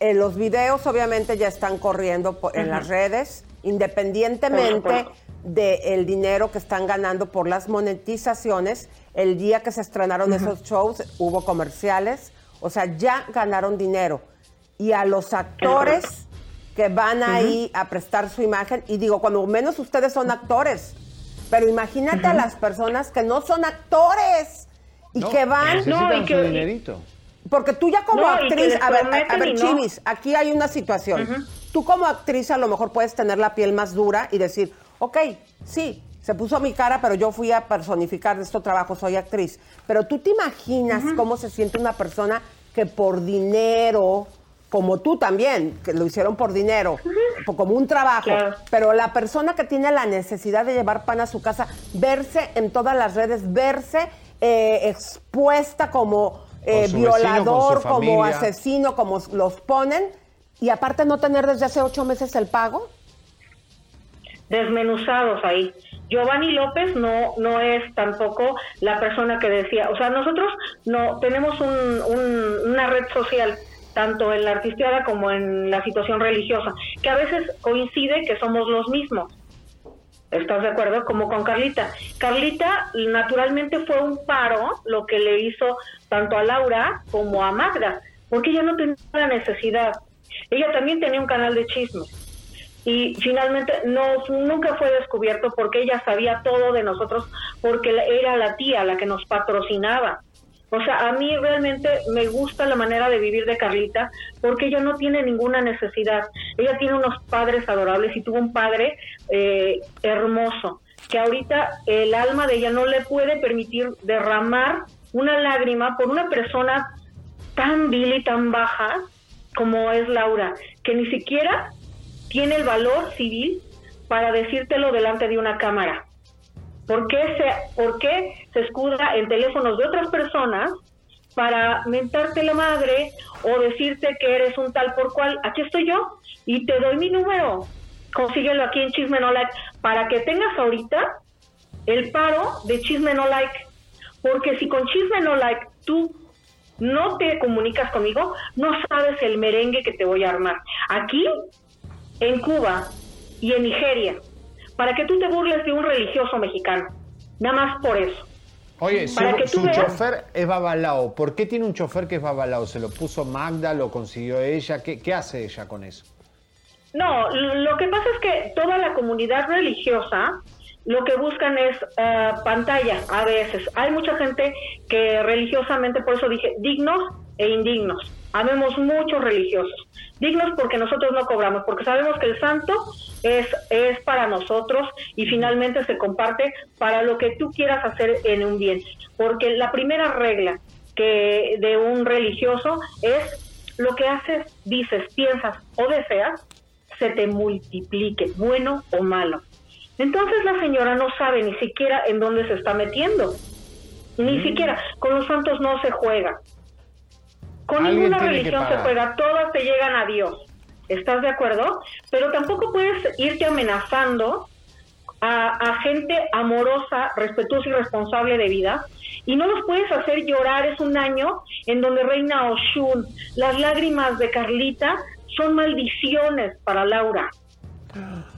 Speaker 3: Eh, los videos obviamente ya están corriendo po- en las redes,
Speaker 11: Por
Speaker 3: independientemente del dinero que están ganando por las monetizaciones. El día que se estrenaron esos shows hubo comerciales, o sea, ya ganaron dinero. Y a los actores que van ahí a prestar su imagen, y digo, cuando menos ustedes son actores, pero imagínate a las personas que no son actores y
Speaker 1: No,
Speaker 3: que van...
Speaker 1: necesitan su dinerito.
Speaker 3: Porque tú ya como
Speaker 11: No, y
Speaker 3: actriz, a ver, a, ver,
Speaker 11: y no.
Speaker 3: Chivis, aquí hay una situación. Tú como actriz a lo mejor puedes tener la piel más dura y decir, ok, sí, se puso mi cara, pero yo fui a personificar de estos trabajos, soy actriz. Pero tú te imaginas cómo se siente una persona que por dinero, como tú también, que lo hicieron por dinero, po- como un trabajo,
Speaker 11: Claro.
Speaker 3: pero la persona que tiene la necesidad de llevar pan a su casa, verse en todas las redes, verse eh, expuesta como eh,
Speaker 1: vecino,
Speaker 3: violador, como asesino, como los ponen, y aparte no tener desde hace ocho meses el pago.
Speaker 11: desmenuzados ahí. Giovanni López no no es tampoco la persona que decía, o sea, nosotros no tenemos un, un- una red social tanto en la artisteada como en la situación religiosa, que a veces coincide que somos los mismos. ¿Estás de acuerdo? Como con Carlita. Carlita naturalmente fue un paro lo que le hizo tanto a Laura como a Magda, porque ella no tenía la necesidad. Ella también tenía un canal de chismes. Y finalmente no, nunca fue descubierto porque ella sabía todo de nosotros, porque era la tía la que nos patrocinaba. O sea, a mí realmente me gusta la manera de vivir de Carlita porque ella no tiene ninguna necesidad. Ella tiene unos padres adorables y tuvo un padre eh, hermoso que ahorita el alma de ella no le puede permitir derramar una lágrima por una persona tan vil y tan baja como es Laura, que ni siquiera tiene el valor civil para decírtelo delante de una cámara. ¿Por qué se, por qué se escuda en teléfonos de otras personas para mentarte la madre o decirte que eres un tal por cual? Aquí estoy yo y te doy mi número. Consíguelo aquí en Chisme No Like para que tengas ahorita el paro de Chisme No Like. Porque si con Chisme No Like tú no te comunicas conmigo, no sabes el merengue que te voy a armar. Aquí, en Cuba y en Nigeria, para que tú te burles de un religioso mexicano. Nada más por eso.
Speaker 1: Oye, su, su chofer es Babalao. ¿Por qué tiene un chofer que es Babalao? ¿Se lo puso Magda? ¿Lo consiguió ella? ¿Qué, qué hace ella con eso?
Speaker 11: No, lo que pasa es que toda la comunidad religiosa lo que buscan es eh, pantalla a veces. Hay mucha gente que religiosamente, por eso dije, dignos e indignos. Habemos muchos religiosos. Dignos porque nosotros no cobramos, porque sabemos que el santo es, es para nosotros y finalmente se comparte para lo que tú quieras hacer en un bien. Porque la primera regla que de un religioso es lo que haces, dices, piensas o deseas, se te multiplique, bueno o malo. Entonces la señora no sabe ni siquiera en dónde se está metiendo. Ni mm. siquiera, con los santos no se juega. Con ninguna religión se juega, todas te llegan a Dios. ¿Estás de acuerdo? Pero tampoco puedes irte amenazando a, gente amorosa, respetuosa y responsable de vida. Y no los puedes hacer llorar. Es un año en donde reina Oshun. Las lágrimas de Carlita son maldiciones para Laura.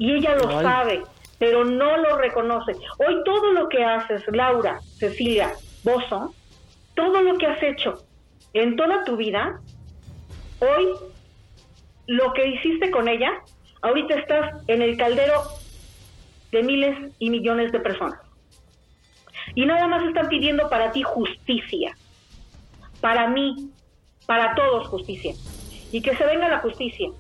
Speaker 11: Y ella lo sabe, pero no lo reconoce. Hoy todo lo que haces, Laura, Cecilia, Bozo, todo lo que has hecho en toda tu vida, hoy lo que hiciste con ella, ahorita estás en el caldero de miles y millones de personas. Y nada más están pidiendo para ti justicia, para mí, para todos justicia. Y que se venga la justicia.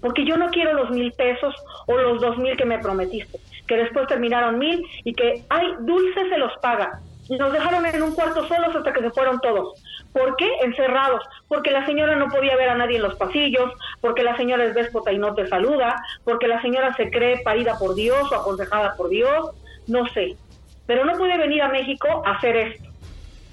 Speaker 11: Porque yo no quiero los mil pesos o los dos mil que me prometiste, que después terminaron mil y que, ay, Dulce se los paga. Y nos dejaron en un cuarto solos hasta que se fueron todos. ¿Por qué? Encerrados. Porque la señora no podía ver a nadie en los pasillos, porque la señora es déspota y no te saluda, porque la señora se cree parida por Dios o aconsejada por Dios, no sé. Pero no puede venir a México a hacer esto.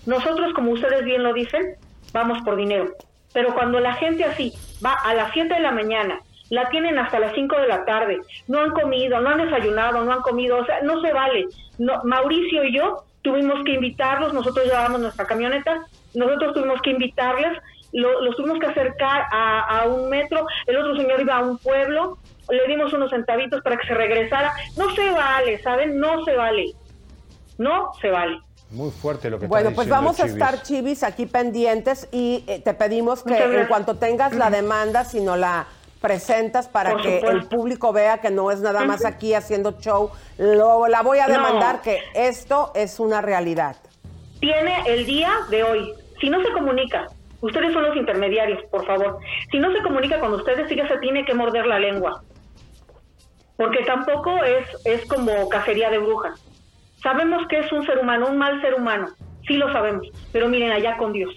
Speaker 11: Nosotros, como ustedes bien lo dicen, vamos por dinero. Pero cuando la gente así va a las 7 de la mañana, la tienen hasta las 5 de la tarde, no han comido, no han desayunado, no han comido, o sea, no se vale. No, Mauricio y yo tuvimos que invitarlos, nosotros llevábamos nuestra camioneta, nosotros tuvimos que invitarles, los tuvimos que acercar a, un metro, el otro señor iba a un pueblo, le dimos unos centavitos para que se regresara. No se vale, ¿saben? No se vale. No se vale.
Speaker 1: Muy fuerte lo que
Speaker 3: Bueno,
Speaker 1: está
Speaker 3: pues vamos a estar, Chivis, aquí pendientes y eh, te pedimos que en cuanto tengas la demanda, si no la presentas para que el público vea que no es nada más aquí haciendo show, lo, la voy a demandar que esto es una realidad
Speaker 11: tiene el día de hoy. Si no se comunica, ustedes son los intermediarios, por favor. Si no se comunica con ustedes, que se tiene que morder la lengua. Porque tampoco es, es como cacería de brujas. Sabemos que es un ser humano, un mal ser humano. Sí lo sabemos. Pero miren, allá con Dios.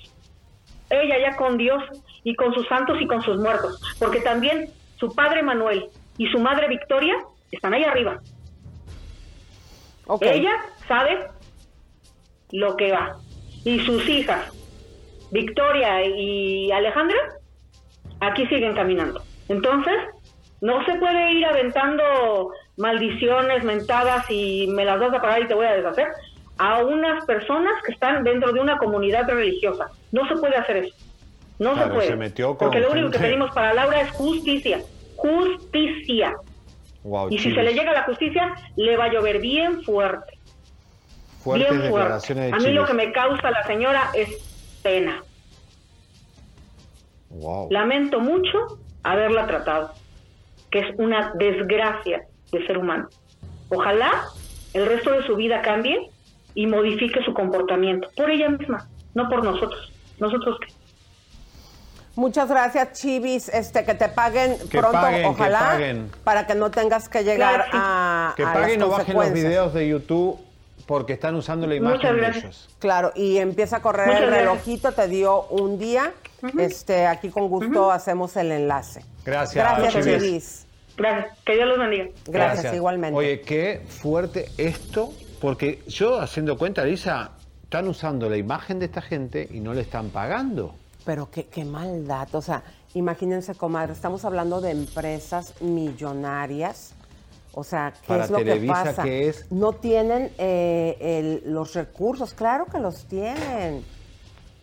Speaker 11: Ella allá con Dios y con sus santos y con sus muertos. Porque también su padre Manuel y su madre Victoria están ahí arriba. Ella sabe lo que va. Y sus hijas, Victoria y Alejandra, aquí siguen caminando. Entonces, no se puede ir aventando maldiciones, mentadas y me las vas a pagar y te voy a deshacer a unas personas que están dentro de una comunidad religiosa. No se puede hacer eso. No se puede. Porque lo único que pedimos para Laura es justicia. Justicia.
Speaker 1: Wow,
Speaker 11: y si se le llega la justicia, le va a llover bien fuerte.
Speaker 1: Fuertes
Speaker 11: bien
Speaker 1: declaraciones
Speaker 11: fuerte.
Speaker 1: de
Speaker 11: A mí lo que me causa la señora es pena.
Speaker 1: Wow.
Speaker 11: Lamento mucho haberla tratado, que es una desgracia de ser humano. Ojalá el resto de su vida cambie y modifique su comportamiento, por ella misma, no por nosotros. ¿Nosotros qué?
Speaker 3: Muchas gracias, Chivis. Este, que te paguen
Speaker 1: Que
Speaker 3: pronto,
Speaker 1: paguen, que
Speaker 3: ojalá,
Speaker 1: paguen.
Speaker 3: para que no tengas que llegar
Speaker 11: Claro, sí.
Speaker 3: a,
Speaker 1: Que
Speaker 3: a
Speaker 1: paguen
Speaker 3: las
Speaker 1: o bajen los videos de YouTube porque están usando la
Speaker 11: Muchas
Speaker 1: imagen de ellos.
Speaker 3: Claro, y empieza a correr
Speaker 11: Muchas
Speaker 3: el
Speaker 11: gracias.
Speaker 3: relojito, te dio un día. Este, aquí con gusto hacemos el enlace.
Speaker 1: Gracias,
Speaker 3: Gracias,
Speaker 1: Chivis.
Speaker 3: Chivis.
Speaker 11: Gracias, que Dios los bendiga.
Speaker 3: Gracias, igualmente.
Speaker 1: Oye, qué fuerte esto, porque yo haciendo cuenta, Lisa, están usando la imagen de esta gente y no le están pagando.
Speaker 3: Pero qué, qué maldad. O sea, imagínense, comadre, estamos hablando de empresas millonarias. O sea, ¿qué
Speaker 1: Para
Speaker 3: es lo
Speaker 1: Televisa,
Speaker 3: que pasa?
Speaker 1: ¿qué es?
Speaker 3: No tienen eh, el- los recursos, claro que los tienen.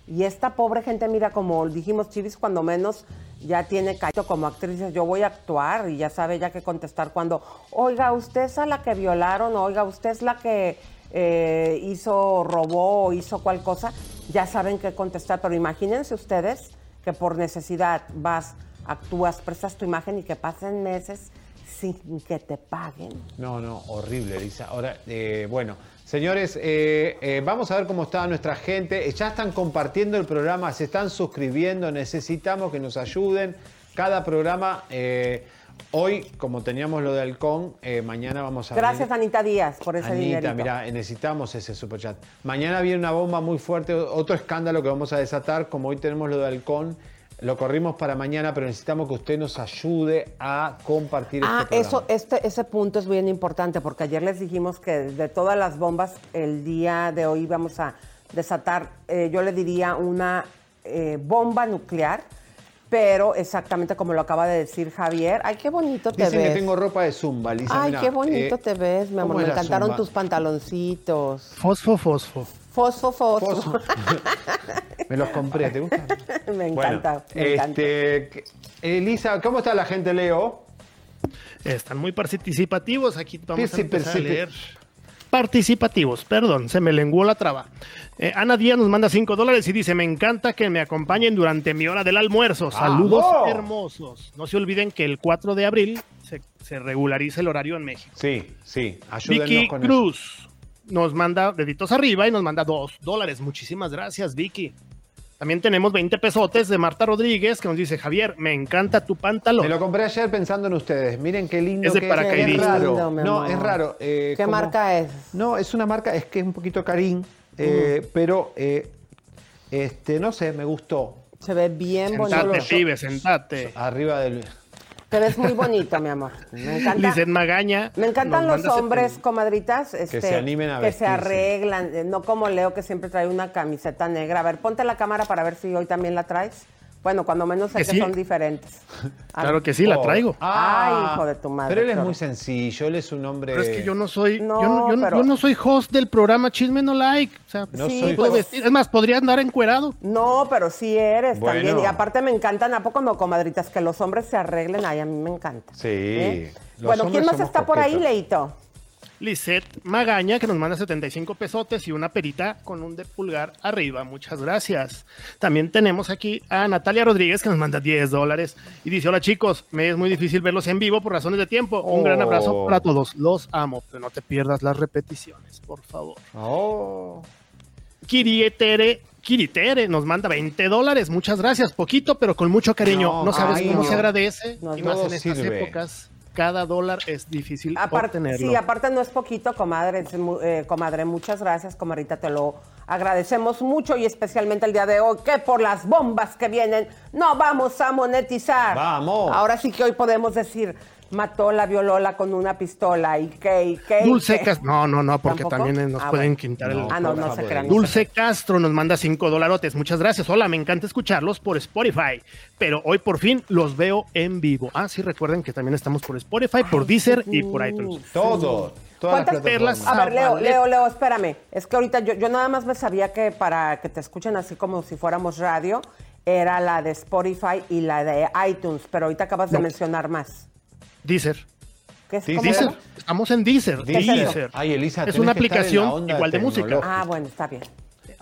Speaker 3: Y esta pobre gente, mira, como dijimos, Chivis, cuando menos ya tiene cacho como actriz, yo voy a actuar y ya sabe ya que contestar cuando, oiga, usted es a la que violaron, oiga, usted es la que eh, hizo, robó o hizo cual cosa, ya saben qué contestar. Pero imagínense ustedes que por necesidad vas, actúas, prestas tu imagen y que pasen meses sin que te paguen.
Speaker 1: No, no, horrible, Lisa. Ahora, eh, bueno, señores, eh, eh, vamos a ver cómo está nuestra gente. Ya están compartiendo el programa, se están suscribiendo, necesitamos que nos ayuden. Cada programa, eh, hoy, como teníamos lo de Halcón, eh, mañana vamos a ver.
Speaker 3: Gracias, Anita Díaz, por ese
Speaker 1: Anita, mira, necesitamos ese superchat. Mañana viene una bomba muy fuerte, otro escándalo que vamos a desatar, como hoy tenemos lo de Halcón. Lo corrimos para mañana, pero necesitamos que usted nos ayude a compartir
Speaker 3: Ah,
Speaker 1: este programa.
Speaker 3: eso, este, ese punto es bien importante porque ayer les dijimos que de todas las bombas, el día de hoy vamos a desatar, eh, yo le diría una eh, bomba nuclear, pero exactamente como lo acaba de decir Javier. Ay, qué bonito te
Speaker 1: Dicen
Speaker 3: ves.
Speaker 1: que tengo ropa de zumba, Lisa.
Speaker 3: Ay,
Speaker 1: mira,
Speaker 3: qué bonito
Speaker 1: eh,
Speaker 3: te ves, mi
Speaker 1: ¿cómo
Speaker 3: amor. Me encantaron
Speaker 1: zumba?
Speaker 3: tus pantaloncitos.
Speaker 7: Fosfo, fosfo.
Speaker 3: Fosfo, fosfo.
Speaker 1: Fosfo. [LAUGHS] Me los compré, ¿te gusta? [LAUGHS]
Speaker 3: me
Speaker 1: Bueno,
Speaker 3: encanta, me
Speaker 1: este, Elisa, ¿cómo está la gente, Leo?
Speaker 7: Están muy participativos. Aquí vamos a empezar a leer. Participativos, perdón, se me lenguó la traba. Eh, Ana Díaz nos manda 5 dólares y dice: Me encanta que me acompañen durante mi hora del almuerzo. Saludos
Speaker 1: ¡Vamos!
Speaker 7: hermosos. No se olviden que el 4 de abril se, se regulariza el horario en México.
Speaker 1: Sí, sí, ayúdenos
Speaker 7: Vicky
Speaker 1: con eso.
Speaker 7: Cruz nos manda deditos arriba y nos manda 2 dólares. Muchísimas gracias, Vicky. También tenemos 20 pesotes de Marta Rodríguez que nos dice: Javier, me encanta tu pantalón.
Speaker 1: Me lo compré ayer pensando en ustedes. Miren qué lindo
Speaker 7: Es de
Speaker 1: que
Speaker 7: paracaidista.
Speaker 1: es. raro. No, es raro. eh,
Speaker 3: ¿Qué
Speaker 1: como-
Speaker 3: marca es?
Speaker 1: No, es una marca, es que es un poquito carín, eh, pero eh, este, no sé, me gustó.
Speaker 3: Se ve bien
Speaker 7: sentate,
Speaker 3: bonito.
Speaker 7: pibe, sentate.
Speaker 1: Arriba del.
Speaker 3: Te ves muy bonito, mi amor. Me encanta.
Speaker 7: Lizeth Magaña.
Speaker 3: Me encantan los hombres, comadritas, este,
Speaker 1: se animen a
Speaker 3: que se arreglan, eh, no como Leo que siempre trae una camiseta negra. A ver, ponte la cámara para ver si hoy también la traes. Bueno, cuando menos sé
Speaker 7: Que
Speaker 3: que,
Speaker 7: sí.
Speaker 3: son diferentes. [LAUGHS]
Speaker 7: Claro que sí, la
Speaker 1: Oh.
Speaker 7: traigo.
Speaker 3: Ay, hijo de tu madre,
Speaker 1: Pero él es muy sencillo, él es un hombre.
Speaker 7: Pero es que yo no soy,
Speaker 3: No,
Speaker 7: yo, no, yo no-
Speaker 3: pero-
Speaker 7: yo no soy host del programa Chisme No Like. O sea,
Speaker 1: No
Speaker 3: Sí,
Speaker 1: soy-
Speaker 7: puedo
Speaker 3: pues,
Speaker 7: vestir. Es más, podría andar encuerado.
Speaker 3: No, pero sí eres
Speaker 1: Bueno.
Speaker 3: también. Y aparte me encantan, ¿a poco no, comadritas? Que los hombres se arreglen. Ay, a mí me encanta.
Speaker 1: Sí.
Speaker 3: ¿Eh? Bueno, ¿quién más está por ahí. Leito?
Speaker 7: Lisette Magaña, que nos manda 75 pesotes y una perita con un de pulgar arriba. Muchas gracias. También tenemos aquí a Natalia Rodríguez, que nos manda 10 dólares. Y dice, hola chicos, me es muy difícil verlos en vivo por razones de tiempo. Un gran
Speaker 1: Oh.
Speaker 7: abrazo para todos. Los amo, pero no te pierdas las repeticiones, por favor.
Speaker 1: Oh.
Speaker 7: Kiritere, Kiritere nos manda 20 dólares. Muchas gracias. Poquito, pero con mucho cariño.
Speaker 1: No,
Speaker 7: No, sabes
Speaker 1: ay,
Speaker 7: cómo
Speaker 1: no.
Speaker 7: se agradece. Y más en estas
Speaker 1: sirve.
Speaker 7: épocas, cada dólar es difícil
Speaker 3: Aparte,
Speaker 7: obtenerlo.
Speaker 3: sí, aparte no es poquito, comadre. es eh, comadre, muchas gracias, comadrita, te lo agradecemos mucho y especialmente el día de hoy, que por las bombas que vienen no vamos a monetizar.
Speaker 1: Vamos.
Speaker 3: Ahora sí que hoy podemos decir, mató la violóla con una pistola y qué, y qué. y
Speaker 7: Dulce
Speaker 3: qué.
Speaker 7: Castro, no, no, no, porque
Speaker 3: ¿Tampoco?
Speaker 7: también nos
Speaker 3: Ah,
Speaker 7: pueden
Speaker 3: bueno.
Speaker 7: quitar el...
Speaker 3: Ah, no, no se crean.
Speaker 7: Dulce Castro nos manda 5 dolarotes, muchas gracias. Hola, me encanta escucharlos por Spotify, pero hoy por fin los veo en vivo. Ah, sí, recuerden que también estamos por Spotify, por Deezer y por iTunes.
Speaker 1: Todo. Todas las
Speaker 3: ¿Cuántas
Speaker 7: perlas?
Speaker 3: A ver, Leo. Leo, Leo, espérame. Es que ahorita yo, yo nada más me sabía que para que te escuchen así como si fuéramos radio, era la de Spotify y la de iTunes, pero ahorita acabas de mencionar más.
Speaker 7: Deezer.
Speaker 3: ¿Qué es,
Speaker 1: Deezer.
Speaker 7: Estamos en Deezer. Deezer.
Speaker 1: Ay, Elisa,
Speaker 7: es una aplicación igual de música.
Speaker 3: Ah, bueno, está bien.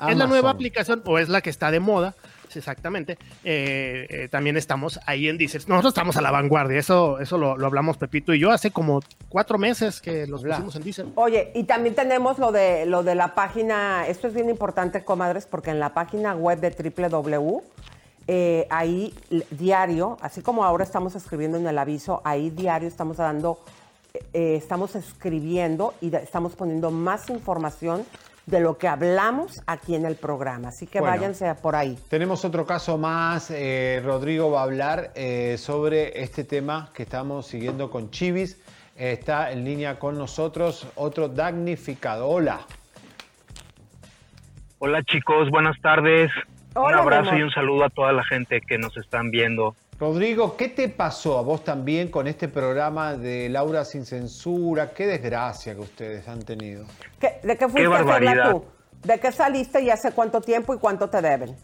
Speaker 7: Es la nueva aplicación, o es la que está de moda, exactamente. Eh, eh, también estamos ahí en Deezer. Nosotros estamos a la vanguardia, eso, eso lo, lo hablamos Pepito y yo hace como cuatro meses que los pusimos en Deezer.
Speaker 3: Oye, y también tenemos lo de lo de la página, esto es bien importante, comadres, porque en la página web de www, eh, ahí diario, así como ahora estamos escribiendo en el aviso, ahí diario estamos dando, eh, estamos escribiendo y estamos poniendo más información de lo que hablamos aquí en el programa. Así que
Speaker 1: Bueno.
Speaker 3: váyanse por ahí.
Speaker 1: Tenemos otro caso más. eh, Rodrigo va a hablar eh, sobre este tema que estamos siguiendo con Chivis. Eh, está en línea con nosotros otro damnificado. Hola.
Speaker 12: Hola chicos, buenas tardes.
Speaker 3: Hola,
Speaker 12: un abrazo y un saludo a toda la gente que nos están viendo.
Speaker 1: Rodrigo, ¿qué te pasó a vos también con este programa de Laura sin censura? Qué desgracia que ustedes han tenido.
Speaker 3: ¿Qué- ¿De qué fuiste a hacerla
Speaker 12: barbaridad.
Speaker 3: tú? ¿De qué saliste y hace cuánto tiempo y cuánto te deben?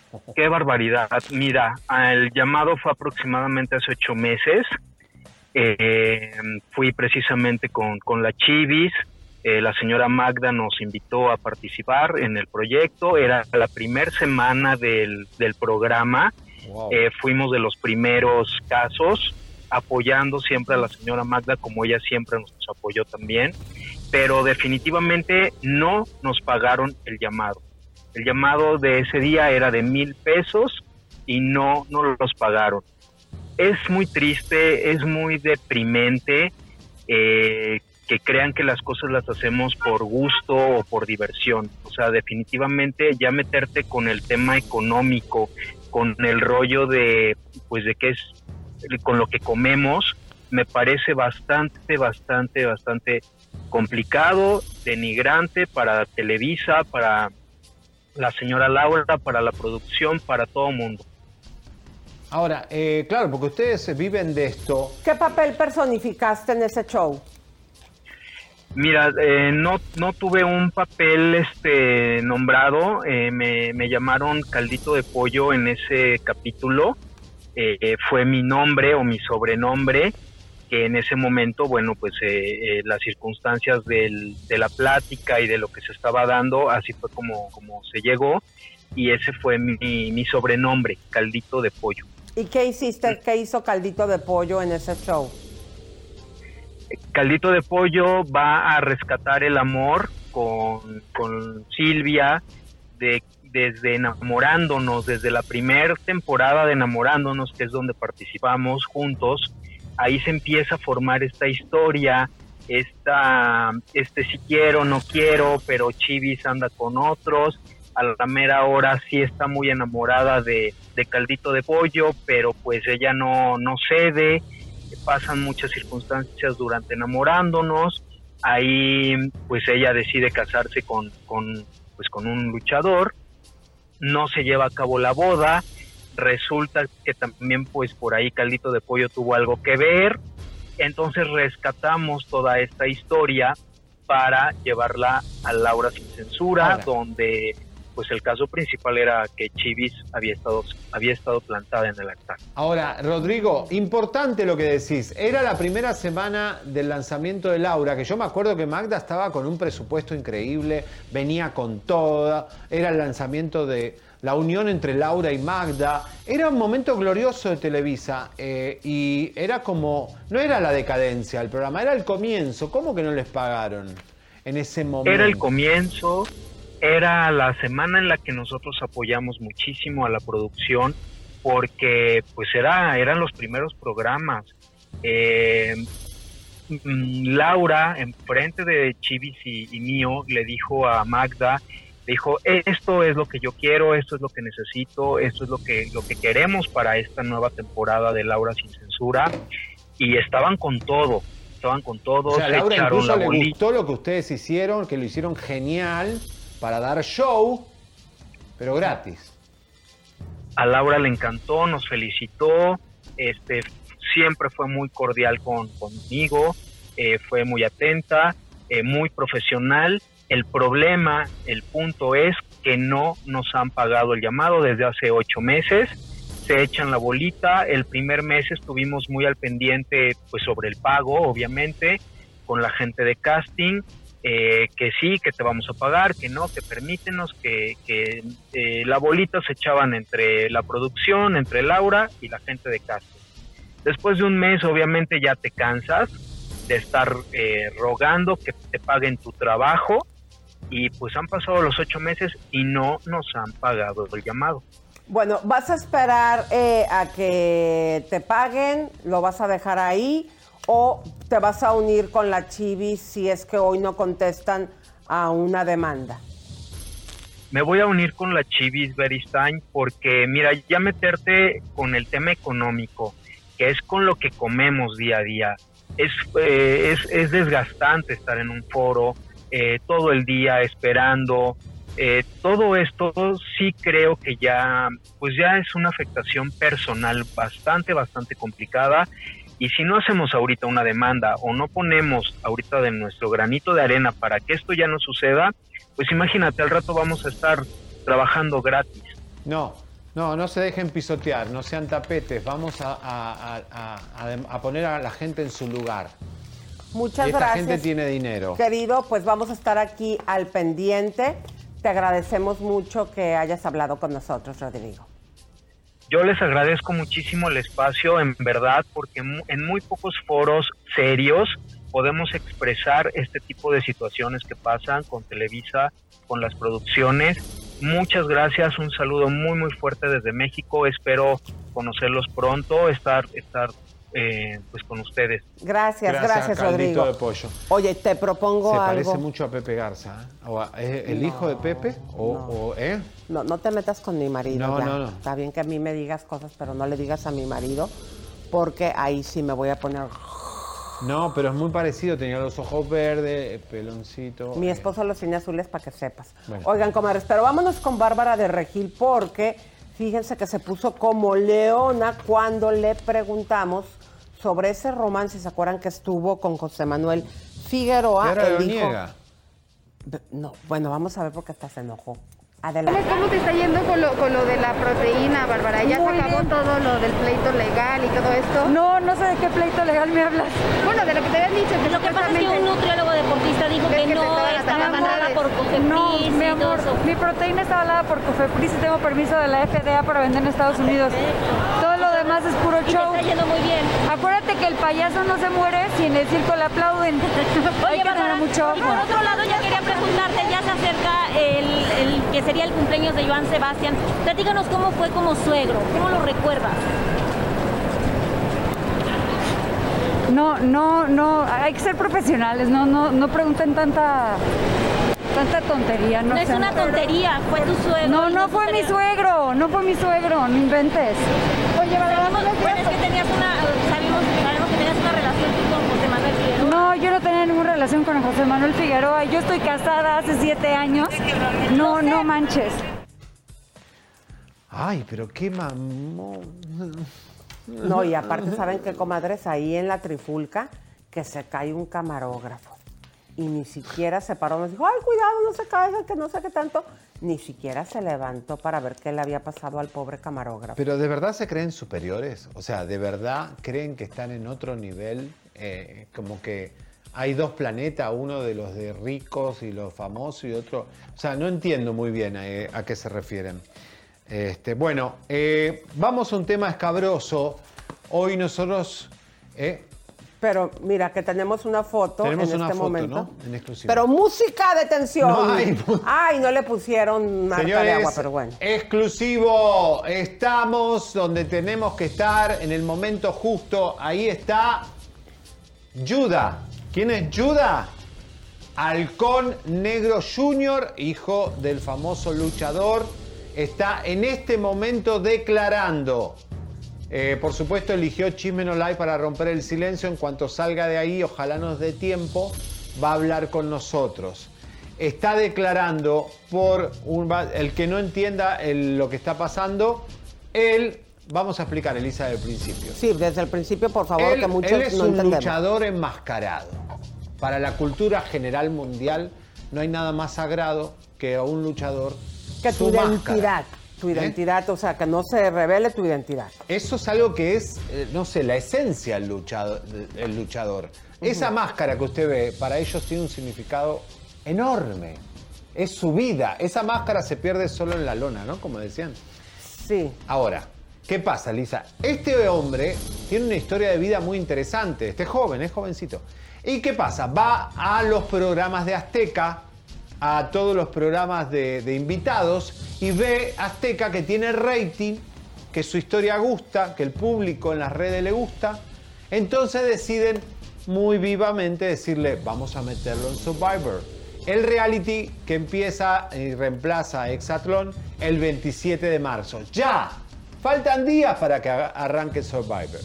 Speaker 3: [LAUGHS]
Speaker 12: Qué barbaridad. Mira, el llamado fue aproximadamente hace ocho meses. Eh, fui precisamente con, con la Chivis. Eh, la señora Magda nos invitó a participar en el proyecto. Era la primera semana del, del programa.
Speaker 1: Wow.
Speaker 12: Eh, fuimos de los primeros casos, apoyando siempre a la señora Magda, como ella siempre nos apoyó también, pero definitivamente no nos pagaron el llamado. El llamado de ese día era de mil pesos y no nos los pagaron. Es muy triste, es muy deprimente eh, que crean que las cosas las hacemos por gusto o por diversión. O sea, definitivamente ya meterte con el tema económico, con el rollo de, pues, de qué es con lo que comemos, me parece bastante, bastante, bastante complicado, denigrante para Televisa, para la señora Laura, para la producción, para todo el mundo.
Speaker 1: Ahora, eh, claro, porque ustedes viven de esto.
Speaker 3: ¿Qué papel personificaste en ese show?
Speaker 12: Mira, eh, no, no tuve un papel este nombrado, eh, me, me llamaron Caldito de Pollo en ese capítulo, eh, fue mi nombre o mi sobrenombre, que en ese momento, bueno, pues eh, eh, las circunstancias del, de la plática y de lo que se estaba dando, así fue como, como se llegó, y ese fue mi, mi sobrenombre, Caldito de Pollo.
Speaker 3: ¿Y qué hiciste? ¿Qué hizo Caldito de Pollo en ese show?
Speaker 12: Caldito de Pollo va a rescatar el amor con, con Silvia de, desde enamorándonos, desde la primera temporada de enamorándonos, que es donde participamos juntos. Ahí se empieza a formar esta historia, esta, este si quiero, no quiero, pero Chivis anda con otros. A la mera hora sí está muy enamorada de, de Caldito de Pollo, pero pues ella no, no cede pasan muchas circunstancias durante enamorándonos. Ahí, pues ella decide casarse con, con, pues, con un luchador. No se lleva a cabo la boda. Resulta que también, pues por ahí Caldito de Pollo tuvo algo que ver. Entonces rescatamos toda esta historia para llevarla a Laura sin censura,
Speaker 1: Ahora.
Speaker 12: donde pues el caso principal era que Chivis había estado, había estado plantada en el altar.
Speaker 1: Ahora, Rodrigo, importante lo que decís. Era la primera semana del lanzamiento de Laura, que yo me acuerdo que Magda estaba con un presupuesto increíble, venía con toda, era el lanzamiento de la unión entre Laura y Magda. Era un momento glorioso de Televisa eh, y era como, no era la decadencia del programa, era el comienzo. ¿Cómo que no les pagaron en ese momento?
Speaker 12: Era el comienzo, era la semana en la que nosotros apoyamos muchísimo a la producción porque pues era, eran los primeros programas. Eh, mm, Laura, enfrente de Chivis y, y mío, le dijo a Magda, dijo, esto es lo que yo quiero, esto es lo que necesito, esto es lo que, lo que queremos para esta nueva temporada de Laura sin censura. Y estaban con todo, estaban con todo,
Speaker 1: O sea,
Speaker 12: se
Speaker 1: Laura incluso
Speaker 12: la
Speaker 1: le gustó lo que ustedes hicieron, que lo hicieron genial para dar show, pero gratis.
Speaker 12: a Laura le encantó, nos felicitó, este, siempre fue muy cordial con, conmigo, eh, fue muy atenta, eh, muy profesional. El problema, el punto es que no nos han pagado el llamado desde hace ocho meses. te echan la bolita. El primer mes estuvimos muy al pendiente pues sobre el pago, obviamente, con la gente de casting, eh, que sí, que te vamos a pagar, que no, que permítenos, que, que eh, la bolita se echaban entre la producción, entre Laura y la gente de casting. Después de un mes, obviamente, ya te cansas de estar eh, rogando que te paguen tu trabajo y pues han pasado los ocho meses y no nos han pagado el llamado.
Speaker 3: Bueno, ¿vas a esperar eh, a que te paguen? ¿Lo vas a dejar ahí? ¿O te vas a unir con la Chivis si es que hoy no contestan a una demanda?
Speaker 12: Me voy a unir con la Chivis Beristain porque, mira, ya meterte con el tema económico, que es con lo que comemos día a día, es, eh, es, es desgastante estar en un foro eh, todo el día esperando. Eh, todo esto sí creo que ya, pues ya es una afectación personal bastante, bastante complicada. Y si no hacemos ahorita una demanda o no ponemos ahorita de nuestro granito de arena para que esto ya no suceda, pues imagínate, al rato vamos a estar trabajando gratis.
Speaker 1: No, no, no se dejen pisotear, no sean tapetes, vamos a, a- a- a- a poner a la gente en su lugar.
Speaker 3: Muchas
Speaker 1: y esta
Speaker 3: gracias.
Speaker 1: gente tiene dinero.
Speaker 3: Querido, pues vamos a estar aquí al pendiente. Te agradecemos mucho que hayas hablado con nosotros, Rodrigo.
Speaker 12: Yo les agradezco muchísimo el espacio, en verdad, porque en muy pocos foros serios podemos expresar este tipo de situaciones que pasan con Televisa, con las producciones. Muchas gracias, un saludo muy muy fuerte desde México. Espero conocerlos pronto, estar estar eh, pues con ustedes.
Speaker 3: Gracias, gracias,
Speaker 1: caldito
Speaker 3: Rodrigo.
Speaker 1: de pollo.
Speaker 3: Oye, te propongo
Speaker 1: Se
Speaker 3: algo.
Speaker 1: parece mucho a Pepe Garza. ¿eh? O a- ¿Es el hijo de Pepe? O, o- ¿eh?
Speaker 3: No, no te metas con mi marido.
Speaker 1: No,
Speaker 3: ya.
Speaker 1: no, no.
Speaker 3: Está bien que a mí me digas cosas, pero no le digas a mi marido, porque ahí sí me voy a poner.
Speaker 1: No, pero es muy parecido. Tenía los ojos verdes, el peloncito.
Speaker 3: Mi esposo los tiene azules para que sepas.
Speaker 1: Bueno.
Speaker 3: Oigan, comadres, pero vámonos con Bárbara de Regil, porque fíjense que se puso como leona cuando le preguntamos sobre ese romance, ¿se acuerdan que estuvo con José Manuel Figueroa?
Speaker 1: Lo
Speaker 3: hijo-
Speaker 1: niega.
Speaker 3: No, bueno, vamos a ver por qué hasta se enojó. Adelante.
Speaker 13: ¿Cómo te está yendo con lo, con lo de la proteína, Bárbara? ¿Ya
Speaker 14: Muy
Speaker 13: se acabó
Speaker 14: bien.
Speaker 13: todo lo del pleito legal y todo esto?
Speaker 14: No, no sé de qué pleito legal me hablas.
Speaker 13: Bueno, de lo que te habían dicho.
Speaker 15: Lo que pasa es que un nutriólogo deportista dijo que,
Speaker 13: que
Speaker 15: no estaba avalada por COFEPRIS
Speaker 14: No,
Speaker 15: y
Speaker 14: mi
Speaker 15: todo
Speaker 14: amor,
Speaker 15: eso.
Speaker 14: mi proteína está avalada por Cofepris y tengo permiso de la FDA para vender en Estados Unidos. Todo lo demás es puro
Speaker 15: Y te
Speaker 14: show.
Speaker 15: está yendo muy bien.
Speaker 14: Acuérdate que el payaso no se muere si en el circo le aplauden. [LAUGHS] Hay
Speaker 15: Oye,
Speaker 14: que tener
Speaker 15: Bárbara,
Speaker 14: mucho
Speaker 15: y por otro lado, ya quería preguntarte, el, el que sería el cumpleaños de Joan Sebastián. Platícanos cómo fue como suegro, cómo lo recuerdas.
Speaker 14: No, no, no, hay que ser profesionales, no, no, no pregunten tanta, tanta tontería. No,
Speaker 15: No es una tontería, fue tu suegro.
Speaker 14: No, no fue mi suegro, no fue mi suegro, no inventes.
Speaker 13: Oye,
Speaker 15: bueno, es que tenías una, sabemos, sabemos que tenías una relación tú con José Manuel Figueroa.
Speaker 14: No, yo no tenía ninguna relación con José Manuel Figueroa. Yo estoy casada hace siete años. No, no manches.
Speaker 1: Ay, pero qué mamón.
Speaker 3: No, y aparte, ¿saben qué, comadres? Ahí en la trifulca, que se cae un camarógrafo. Y ni siquiera se paró, nos dijo, ay, cuidado, no se caiga, que no sé qué tanto. Ni siquiera se levantó para ver qué le había pasado al pobre camarógrafo.
Speaker 1: Pero de verdad se creen superiores. O sea, de verdad creen que están en otro nivel. Eh, como que hay dos planetas, uno de los de ricos y los famosos y otro. O sea, no entiendo muy bien eh, a qué se refieren. Este, bueno, eh, vamos a un tema escabroso. Hoy nosotros. eh,
Speaker 3: Pero mira, que tenemos una foto
Speaker 1: Tenemos
Speaker 3: en
Speaker 1: una
Speaker 3: este
Speaker 1: foto,
Speaker 3: momento.
Speaker 1: ¿no? En exclusiva.
Speaker 3: Pero música de tensión.
Speaker 1: No hay mu-
Speaker 3: Ay, no le pusieron marca de agua, pero bueno.
Speaker 1: exclusivo. Estamos donde tenemos que estar en el momento justo. Ahí está Yuda. ¿Quién es Yuda? Halcón Negro Jr., hijo del famoso luchador, está en este momento declarando. Eh, por supuesto, eligió Chisme No Live para romper el silencio. En cuanto salga de ahí, ojalá nos dé tiempo, va a hablar con nosotros. Está declarando por un, el que no entienda el- lo que está pasando, él, vamos a explicar, Elisa, del principio.
Speaker 3: Sí, desde el principio, por favor,
Speaker 1: Él,
Speaker 3: que muchos
Speaker 1: él es
Speaker 3: no
Speaker 1: un
Speaker 3: entendemos.
Speaker 1: luchador enmascarado. Para la cultura general mundial no hay nada más sagrado que a un luchador
Speaker 3: Que tu
Speaker 1: máscara.
Speaker 3: identidad. Tu identidad, o sea, que no se revele tu identidad.
Speaker 1: Eso es algo que es, eh, no sé, la esencia del luchador. del luchador. Esa máscara que usted ve, para ellos tiene un significado enorme. Es su vida. Esa máscara se pierde solo en la lona, ¿no? Como decían.
Speaker 3: Sí.
Speaker 1: Ahora, ¿qué pasa, Lisa? Este hombre tiene una historia de vida muy interesante. Este joven, es jovencito. ¿Y qué pasa? Va a los programas de Azteca, a todos los programas de, invitados y ve Azteca que tiene rating, que su historia gusta, que el público en las redes le gusta. Entonces deciden muy vivamente decirle, vamos a meterlo en Survivor. El reality que empieza y reemplaza a Exatlón el 27 de marzo. ¡Ya! Faltan días para que arranque Survivor.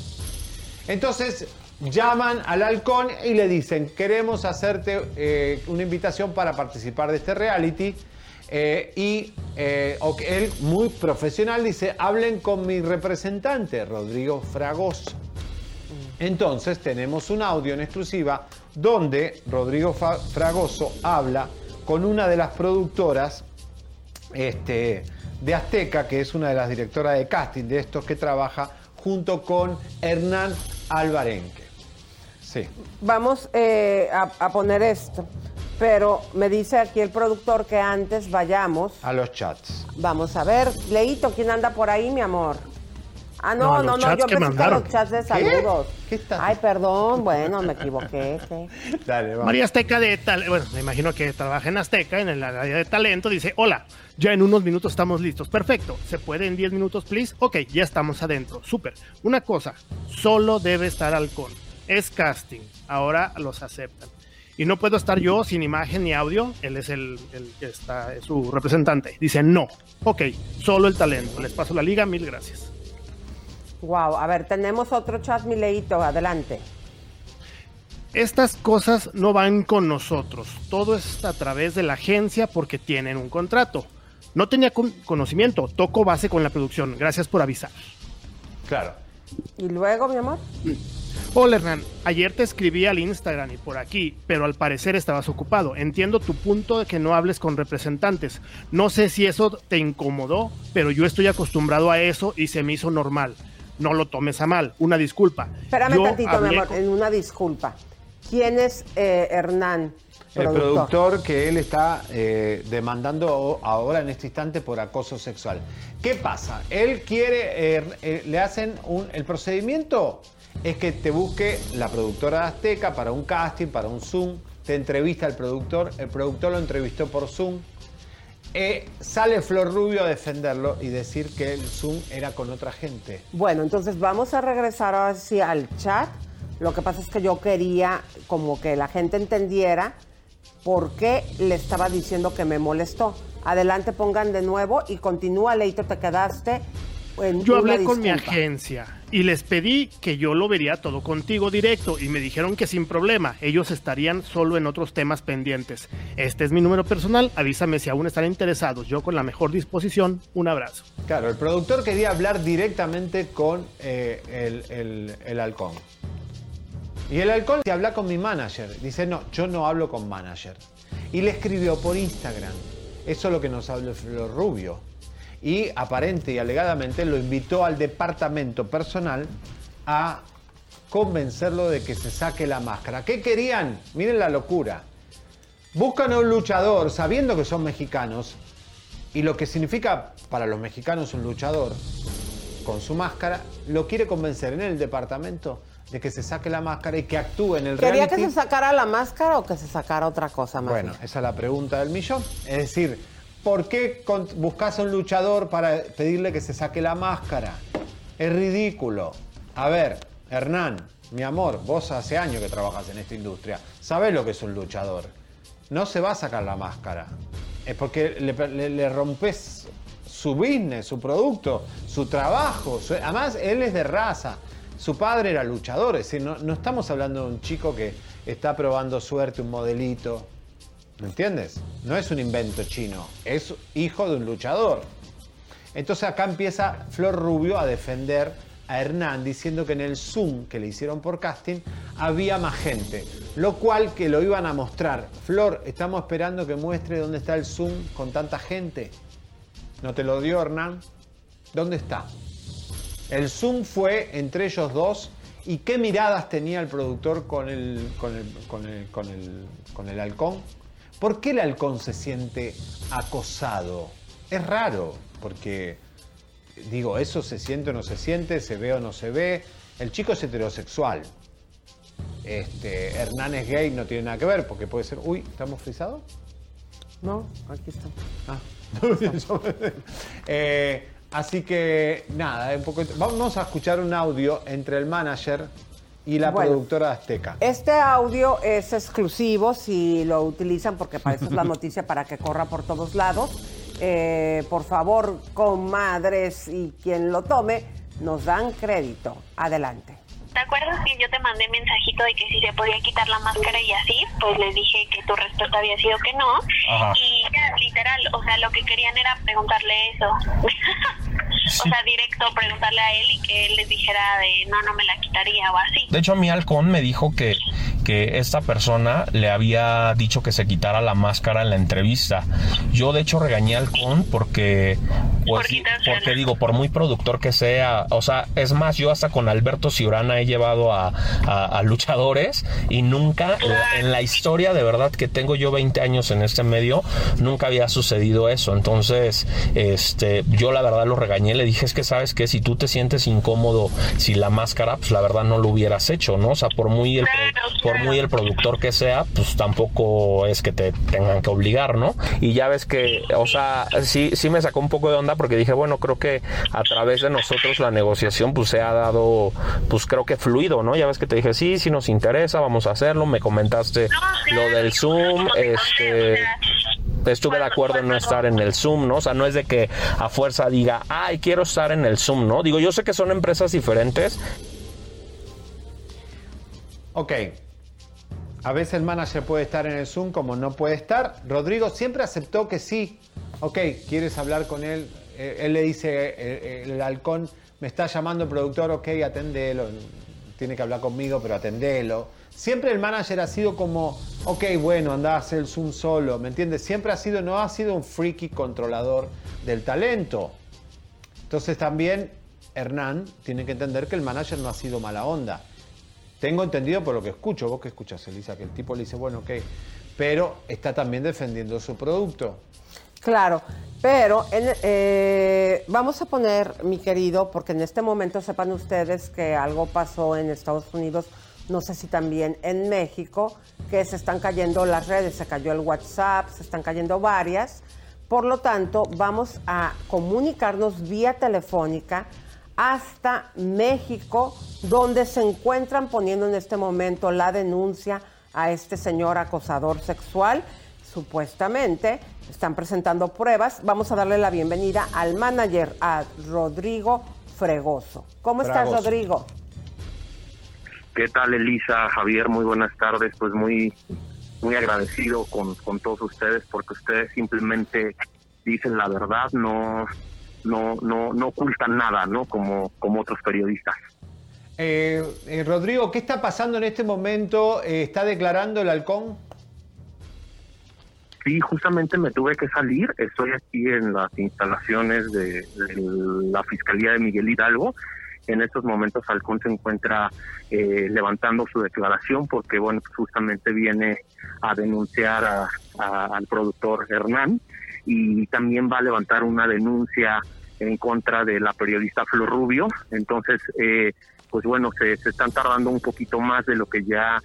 Speaker 1: Entonces llaman al halcón y le dicen, queremos hacerte eh, una invitación para participar de este reality. Eh, y eh, él, muy profesional, dice, hablen con mi representante, Rodrigo Fragoso. Entonces tenemos un audio en exclusiva donde Rodrigo Fragoso habla con una de las productoras este, de Azteca, que es una de las directoras de casting de estos que trabaja junto con Hernán Alvarenque. Sí.
Speaker 3: Vamos eh, a, a poner esto, pero me dice aquí el productor que antes vayamos.
Speaker 1: A los chats.
Speaker 3: Vamos a ver, Leito, ¿quién anda por ahí, mi amor? Ah, no, no, no, yo pensé que los chats de saludos.
Speaker 1: ¿Qué? está?
Speaker 3: Ay, perdón, bueno, me equivoqué. ¿qué? [LAUGHS]
Speaker 1: Dale, vamos.
Speaker 7: María Azteca de tal, bueno, me imagino que trabaja en Azteca, en el área de talento, dice, hola, ya en unos minutos estamos listos. Perfecto, ¿se puede en 10 minutos, please? Ok, ya estamos adentro, súper. Una cosa, solo debe estar halcón. Es casting, ahora los aceptan. Y no puedo estar yo sin imagen ni audio, él es el, el que está, es su representante. Dice, no, ok, solo el talento. Les paso la liga, mil gracias.
Speaker 3: Wow, a ver, tenemos otro chat, Mileito, adelante.
Speaker 7: Estas cosas no van con nosotros. Todo es a través de la agencia porque tienen un contrato. No tenía con- conocimiento. Toco base con la producción. Gracias por avisar.
Speaker 1: Claro.
Speaker 3: ¿Y luego, mi amor?
Speaker 7: Hola Hernán, ayer te escribí al Instagram y por aquí, pero al parecer estabas ocupado. Entiendo tu punto de que no hables con representantes. No sé si eso te incomodó, pero yo estoy acostumbrado a eso y se me hizo normal. No lo tomes a mal, una disculpa.
Speaker 3: Espérame
Speaker 7: Yo
Speaker 3: tantito, mi amor,
Speaker 7: con-
Speaker 3: en una disculpa. ¿Quién es eh, Hernán?
Speaker 1: El productor que él está eh, demandando ahora en este instante por acoso sexual. ¿Qué pasa? Él quiere, eh, eh, le hacen un, el procedimiento es que te busque la productora de Azteca para un casting, para un Zoom, te entrevista el productor, el productor lo entrevistó por Zoom, eh, sale Flor Rubio a defenderlo y decir que el Zoom era con otra gente.
Speaker 3: Bueno, entonces vamos a regresar ahora sí al chat. Lo que pasa es que yo quería como que la gente entendiera por qué le estaba diciendo que me molestó. Adelante, pongan de nuevo y continúa, Leito, te quedaste en
Speaker 7: Yo
Speaker 3: una
Speaker 7: hablé con mi agencia y les pedí que yo lo vería todo contigo directo y me dijeron que sin problema, ellos estarían solo en otros temas pendientes. Este es mi número personal, avísame si aún están interesados. Yo con la mejor disposición, un abrazo.
Speaker 1: Claro, el productor quería hablar directamente con eh, el, el- el halcón. Y el halcón te habla con mi manager. Dice, no, yo no hablo con manager. Y le escribió por Instagram. Eso es lo que nos habló Flor Rubio. Y aparente y alegadamente lo invitó al departamento personal a convencerlo de que se saque la máscara. ¿Qué querían? Miren la locura. Buscan a un luchador sabiendo que son mexicanos y lo que significa para los mexicanos un luchador con su máscara, lo quiere convencer en el departamento de que se saque la máscara y que actúe en el
Speaker 3: ¿Quería que se sacara la máscara o que se sacara otra cosa más?
Speaker 1: Bueno, esa es la pregunta del millón. Es decir, ¿por qué buscas a un luchador para pedirle que se saque la máscara? Es ridículo. A ver, Hernán, mi amor, vos hace años que trabajas en esta industria. Sabés lo que es un luchador. No se va a sacar la máscara. Es porque le, le- le rompes su business, su producto, su trabajo. su- además, él es de raza. Su padre era luchador. Es decir, no, estamos hablando de un chico que está probando suerte, un modelito. ¿Me entiendes? No es un invento chino, es hijo de un luchador. Entonces acá empieza Flor Rubio a defender a Hernán diciendo que en el Zoom que le hicieron por casting había más gente, lo cual que lo iban a mostrar. Flor, estamos esperando que muestre dónde está el Zoom con tanta gente. ¿No te lo dio Hernán? ¿Dónde está? El Zoom fue entre ellos dos y qué miradas tenía el productor con el, con el, con el, con el, con el halcón. ¿Por qué el halcón se siente acosado? Es raro, porque digo, eso se siente o no se siente, se ve o no se ve. El chico es heterosexual. Este, Hernán es gay, no tiene nada que ver, porque puede ser. Uy, ¿estamos frisados?
Speaker 3: No, aquí está.
Speaker 1: Ah. [LAUGHS] Eh, así que nada, un poco, vamos a escuchar un audio entre el manager y la
Speaker 3: Bueno.
Speaker 1: productora Azteca.
Speaker 3: Este audio es exclusivo si lo utilizan porque para eso es la [LAUGHS] noticia para que corra por todos lados. Eh, por favor, comadres y quien lo tome, nos dan crédito. Adelante.
Speaker 16: ¿Te acuerdas que yo te mandé mensajito de que si se podía quitar la máscara y así? Pues les dije que tu respuesta había sido que no.
Speaker 17: Ajá.
Speaker 16: Y ya, literal, o sea, lo que querían era preguntarle eso. [LAUGHS] O sea, directo preguntarle a él y que él les dijera de no, no me la quitaría o así.
Speaker 17: De hecho, a mí Halcón me dijo que, que esta persona le había dicho que se quitara la máscara en la entrevista. Yo, de hecho, regañé a Halcón porque, pues, porque digo, por muy productor que sea, o sea, es más, yo hasta con Alberto Ciurana he llevado a, a- a luchadores y nunca, en la- en la historia de verdad que tengo yo 20 años en este medio, nunca había sucedido eso. Entonces, este, yo la verdad lo regañé, le dije, es que sabes que si tú te sientes incómodo sin la máscara, pues la verdad no lo hubieras hecho, ¿no? O sea, por muy el, por muy el productor que sea, pues tampoco es que te tengan que obligar, ¿no? Y ya ves que, o sea, sí, sí me sacó un poco de onda porque dije, bueno, creo que a través de nosotros la negociación pues se ha dado, pues creo que fluido, ¿no? Ya ves que te dije, sí, sí nos interesa, vamos a hacerlo, me comentaste lo del Zoom, este... Estuve de acuerdo en no estar en el Zoom, ¿no? O sea, no es de que a fuerza diga, ay, quiero estar en el Zoom, ¿no? Digo, yo sé que son empresas diferentes.
Speaker 1: Ok. A veces el manager puede estar en el Zoom como no puede estar. Rodrigo siempre aceptó que sí. Ok, ¿quieres hablar con él? Eh, él le dice, eh, el halcón me está llamando el productor, ok, atendelo. Tiene que hablar conmigo, pero atendelo. Siempre el manager ha sido como, ok, bueno, anda a hacer el Zoom solo, ¿me entiendes? Siempre ha sido, no ha sido un freaky controlador del talento. Entonces también Hernán tiene que entender que el manager no ha sido mala onda. Tengo entendido por lo que escucho, vos que escuchas, Elisa, que el tipo le dice, bueno, ok, pero está también defendiendo su producto.
Speaker 3: Claro, pero eh, vamos a poner, mi querido, porque en este momento sepan ustedes que algo pasó en Estados Unidos, no sé si también en México, que se están cayendo las redes, se cayó el WhatsApp, se están cayendo varias. Por lo tanto, vamos a comunicarnos vía telefónica hasta México, donde se encuentran poniendo en este momento la denuncia a este señor acosador sexual. Supuestamente están presentando pruebas. Vamos a darle la bienvenida al manager, a Rodrigo Fregoso. ¿Cómo estás. Rodrigo?
Speaker 18: ¿Qué tal, Elisa? Javier, muy buenas tardes. Pues muy, muy agradecido con, con todos ustedes porque ustedes simplemente dicen la verdad, no, no, no, no ocultan nada, ¿no? Como, como otros periodistas.
Speaker 1: Eh, eh, Rodrigo, ¿qué está pasando en este momento? Eh, ¿Está declarando el halcón?
Speaker 18: Sí, justamente me tuve que salir. Estoy aquí en las instalaciones de, de la Fiscalía de Miguel Hidalgo. En estos momentos Halcón se encuentra eh, levantando su declaración porque, bueno, justamente viene a denunciar a- al productor Hernán y también va a levantar una denuncia en contra de la periodista Flor Rubio. Entonces, eh, pues bueno, se, se están tardando un poquito más de lo que ya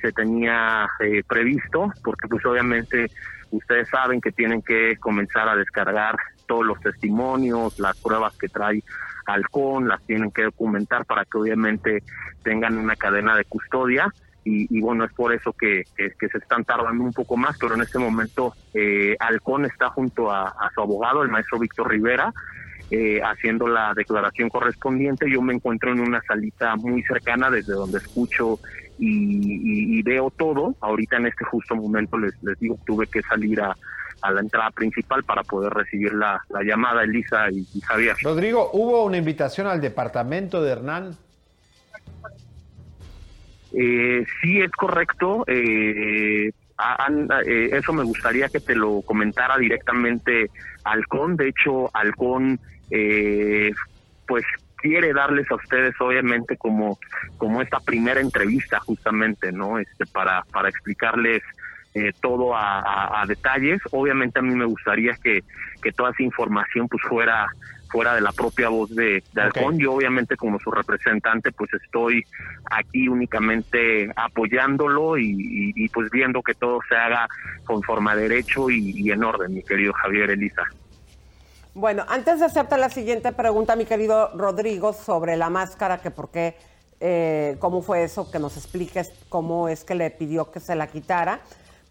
Speaker 18: se tenía eh, previsto, porque pues obviamente ustedes saben que tienen que comenzar a descargar todos los testimonios, las pruebas que trae Halcón, las tienen que documentar para que obviamente tengan una cadena de custodia y, bueno, es por eso que, se están tardando un poco más, pero en este momento eh, Halcón está junto a, su abogado, el maestro Víctor Rivera, eh, haciendo la declaración correspondiente. Yo me encuentro en una salita muy cercana desde donde escucho y, y- y veo todo. Ahorita en este justo momento les, les digo, tuve que salir a, a la entrada principal para poder recibir la, la llamada, Elisa y, y Javier.
Speaker 1: Rodrigo, ¿hubo una invitación al departamento de Hernán?
Speaker 18: Eh, sí, es correcto. Eh, eh, eso me gustaría que te lo comentara directamente Halcón. De hecho, Halcón, eh, pues quiere darles a ustedes obviamente como como esta primera entrevista justamente no este para para explicarles eh, todo a, detalles obviamente a mí me gustaría que que toda esa información pues fuera fuera de la propia voz de, de Yo obviamente como su representante pues estoy aquí únicamente apoyándolo y, pues viendo que todo se haga conforme a derecho y, en orden, mi querido Javier Elisa.
Speaker 3: Bueno, antes de hacerte la siguiente pregunta, mi querido Rodrigo, sobre la máscara, que por qué, eh, cómo fue eso, que nos expliques cómo es que le pidió que se la quitara.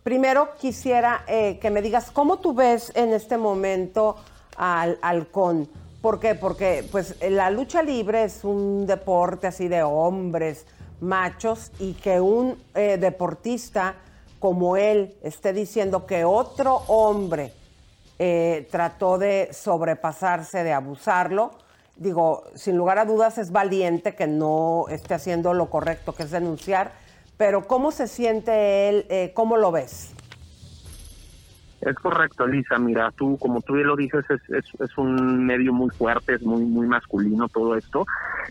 Speaker 3: Primero quisiera eh, que me digas cómo tú ves en este momento al halcón. ¿Por qué? Porque pues la lucha libre es un deporte así de hombres, machos, y que un eh, deportista como él esté diciendo que otro hombre eh, trató de sobrepasarse, de abusarlo, digo, sin lugar a dudas es valiente que no esté haciendo lo correcto, que es denunciar, pero ¿cómo se siente él? Eh, ¿Cómo lo ves?
Speaker 18: Es correcto, Lisa. Mira, tú, como tú bien lo dices, es, es, es, un medio muy fuerte, es muy, muy masculino todo esto.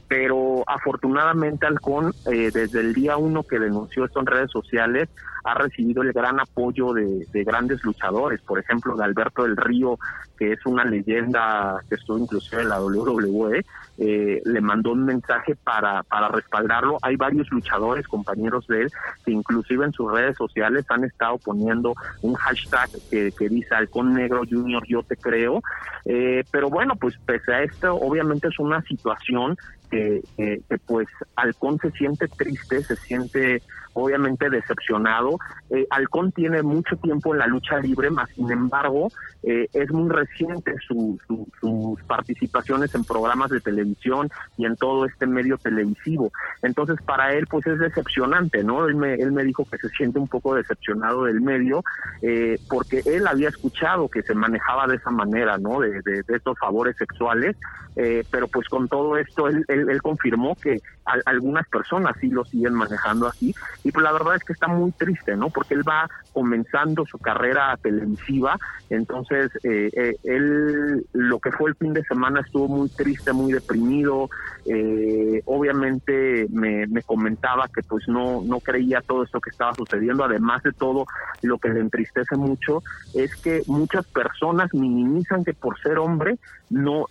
Speaker 18: Pero afortunadamente, Halcón, eh, desde el día uno que denunció esto en redes sociales, ha recibido el gran apoyo de, grandes luchadores, por ejemplo, de Alberto del Río, que es una leyenda que estuvo inclusive en la WWE, eh, le mandó un mensaje para, para respaldarlo. Hay varios luchadores, compañeros de él, que inclusive en sus redes sociales han estado poniendo un hashtag que, que dice Halcón Negro Junior, yo te creo. Eh, pero bueno, pues pese a esto, obviamente es una situación que, que, pues Halcón se siente triste, se siente obviamente decepcionado. Eh, Halcón tiene mucho tiempo en la lucha libre, más sin embargo, eh, es muy reciente sus participaciones en programas de televisión y en todo este medio televisivo. Entonces, para él, pues es decepcionante, ¿no? Él me, él me dijo que se siente un poco decepcionado del medio, eh, porque él había escuchado que se manejaba de esa manera, ¿no? De, de, estos favores sexuales, eh, pero pues con todo esto, él, confirmó que algunas personas sí lo siguen manejando así y pues la verdad es que está muy triste, ¿no? Porque él va comenzando su carrera televisiva, entonces eh, eh, él lo que fue el fin de semana estuvo muy triste, muy deprimido, eh, obviamente me, me, comentaba que pues no, no creía todo esto que estaba sucediendo, además de todo lo que le entristece mucho es que muchas personas minimizan que por ser hombre no,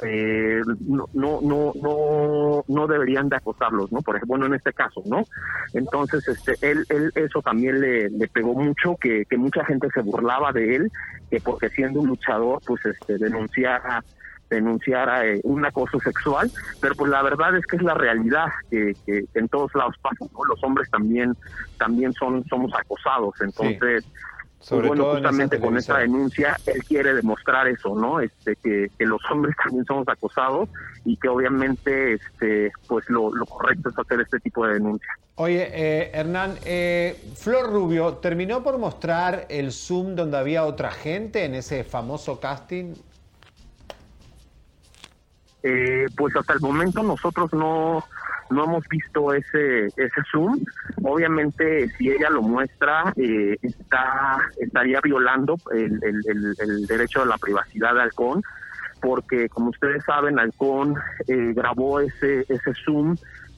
Speaker 18: no, no, no, no, no deberían de acosarlos, ¿no? Por ejemplo, bueno, en este caso, ¿no? Entonces, este, él, él eso también le, le pegó mucho, que, que mucha gente se burlaba de él, que porque siendo un luchador, pues este, denunciara denunciara eh, un acoso sexual, pero pues la verdad es que es la realidad que, que, en todos lados pasa, ¿no? Los hombres también también son somos acosados, entonces pues bueno, justamente con esta denuncia él quiere demostrar eso, ¿no? Este que, que, los hombres también somos acosados y que obviamente este pues lo, lo correcto es hacer este tipo de denuncia.
Speaker 1: Oye, eh, Hernán, eh, Flor Rubio terminó por mostrar el Zoom donde había otra gente en ese famoso casting.
Speaker 18: Eh, pues hasta el momento nosotros no no hemos visto ese ese zoom. Obviamente si ella lo muestra eh, está estaría violando el, el, derecho a la privacidad de Halcón porque como ustedes saben Halcón eh, grabó ese ese zoom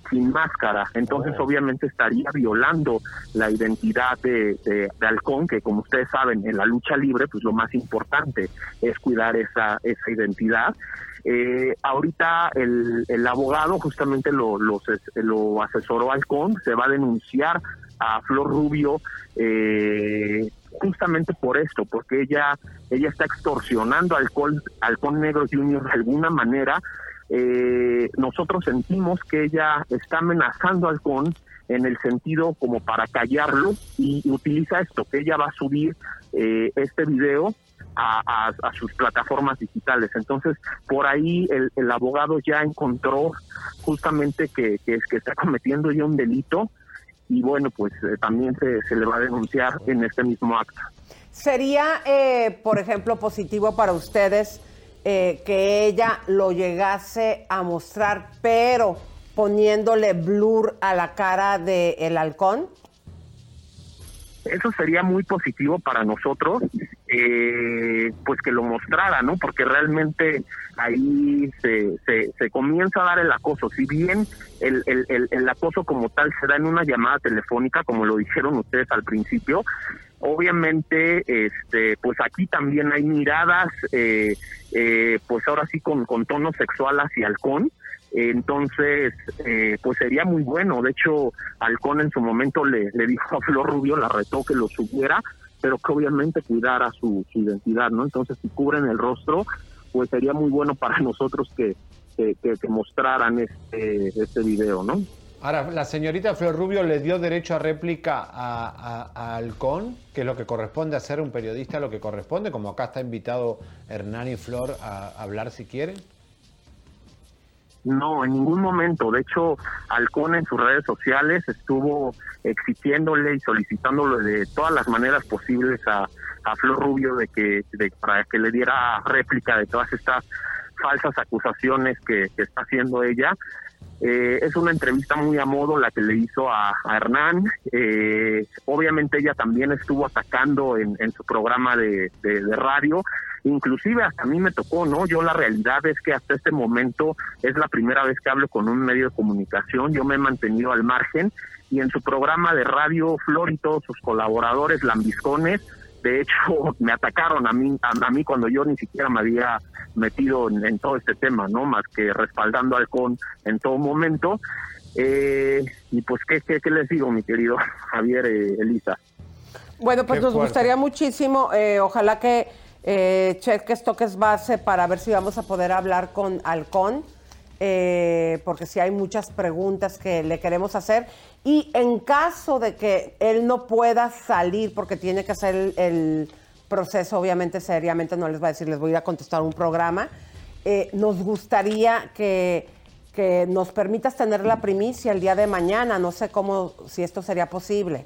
Speaker 18: sin máscara. Entonces, oh. obviamente, estaría violando la identidad de, de, Halcón, que como ustedes saben, en la lucha libre, pues lo más importante es cuidar esa, esa identidad. Eh, ahorita el, el, abogado justamente lo, lo, lo asesoró Halcón, se va a denunciar a Flor Rubio eh, justamente por esto, porque ella ella está extorsionando al Halcón Negro Junior de alguna manera eh, nosotros sentimos que ella está amenazando al CON en el sentido como para callarlo y utiliza esto, que ella va a subir eh, este video a, sus plataformas digitales. Entonces, por ahí el, abogado ya encontró justamente que, que, que está cometiendo ya un delito y bueno, pues eh, también se, se, le va a denunciar en este mismo acto.
Speaker 3: ¿Sería, eh, por ejemplo, positivo para ustedes eh, que ella lo llegase a mostrar, pero poniéndole blur a la cara del el halcón?
Speaker 18: eso sería muy positivo para nosotros, eh, pues que lo mostrara, ¿no? Porque realmente ahí se, se, comienza a dar el acoso. Si bien el, el, el, acoso como tal se da en una llamada telefónica, como lo dijeron ustedes al principio, obviamente, este, pues aquí también hay miradas, eh, eh, pues ahora sí con, con tono sexual hacia halcón. Entonces, eh, pues sería muy bueno. De hecho, Halcón en su momento le, le dijo a Flor Rubio, la retó que lo subiera, pero que obviamente cuidara su, su identidad, ¿no? Entonces, si cubren el rostro, pues sería muy bueno para [LAUGHS] nosotros que, que, que, mostraran este, este video, ¿no?
Speaker 1: Ahora, la señorita Flor Rubio le dio derecho a réplica a, a, Halcón, que es lo que corresponde a ser un periodista, lo que corresponde, como acá está invitado Hernán y Flor a hablar si quieren.
Speaker 18: No, en ningún momento. De hecho, Halcón en sus redes sociales estuvo exigiéndole y solicitándole de todas las maneras posibles a, a Flor Rubio de que para que le diera réplica de todas estas falsas acusaciones que, está haciendo ella. Eh, es una entrevista muy a modo la que le hizo a, Hernán. Eh, obviamente ella también estuvo atacando en, su programa de, radio. Inclusive hasta a mí me tocó, ¿no? Yo la realidad es que hasta este momento es la primera vez que hablo con un medio de comunicación. Yo me he mantenido al margen y en su programa de radio Flor y todos sus colaboradores lambiscones de hecho [LAUGHS] me atacaron a mí a, mí cuando yo ni siquiera me había metido en, todo este tema no más que respaldando al con en todo momento. Eh, y pues ¿qué, qué, les digo mi querido [LAUGHS] Javier eh, Elisa
Speaker 3: bueno pues nos gustaría muchísimo eh, ojalá que eh, cheques toques base para ver si vamos a poder hablar con Halcón eh, porque si hay muchas preguntas que le queremos hacer. Y en caso de que él no pueda salir porque tiene que hacer el, proceso, obviamente seriamente no les va a decir, les voy a ir a contestar un programa, eh, nos gustaría que, que nos permitas tener la primicia el día de mañana. No sé cómo, si esto sería posible.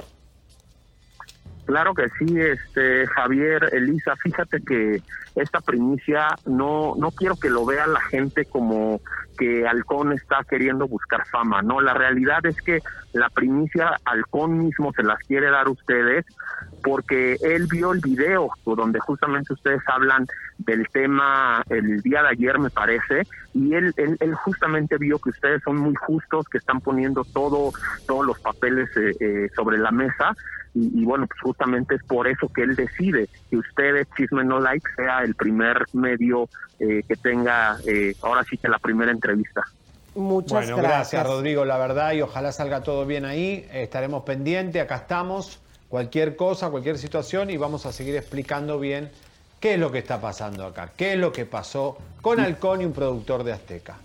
Speaker 18: Claro que sí, este Javier, Elisa, fíjate que esta primicia no no quiero que lo vea la gente como que Halcón está queriendo buscar fama, no, la realidad es que la primicia Halcón mismo se las quiere dar a ustedes porque él vio el video donde justamente ustedes hablan del tema el día de ayer me parece y él, él, justamente vio que ustedes son muy justos, que están poniendo todo todos los papeles eh, eh, sobre la mesa y, bueno, pues justamente es por eso que él decide que ustedes, Chisme No Like, sea el primer medio eh, que tenga, eh, ahora sí que la primera entrevista.
Speaker 3: Muchas
Speaker 1: bueno, gracias. Rodrigo, la verdad, y ojalá salga todo bien ahí. Estaremos pendientes, acá estamos. Cualquier cosa, cualquier situación, y vamos a seguir explicando bien qué es lo que está pasando acá, qué es lo que pasó con Halcón y un productor de Azteca.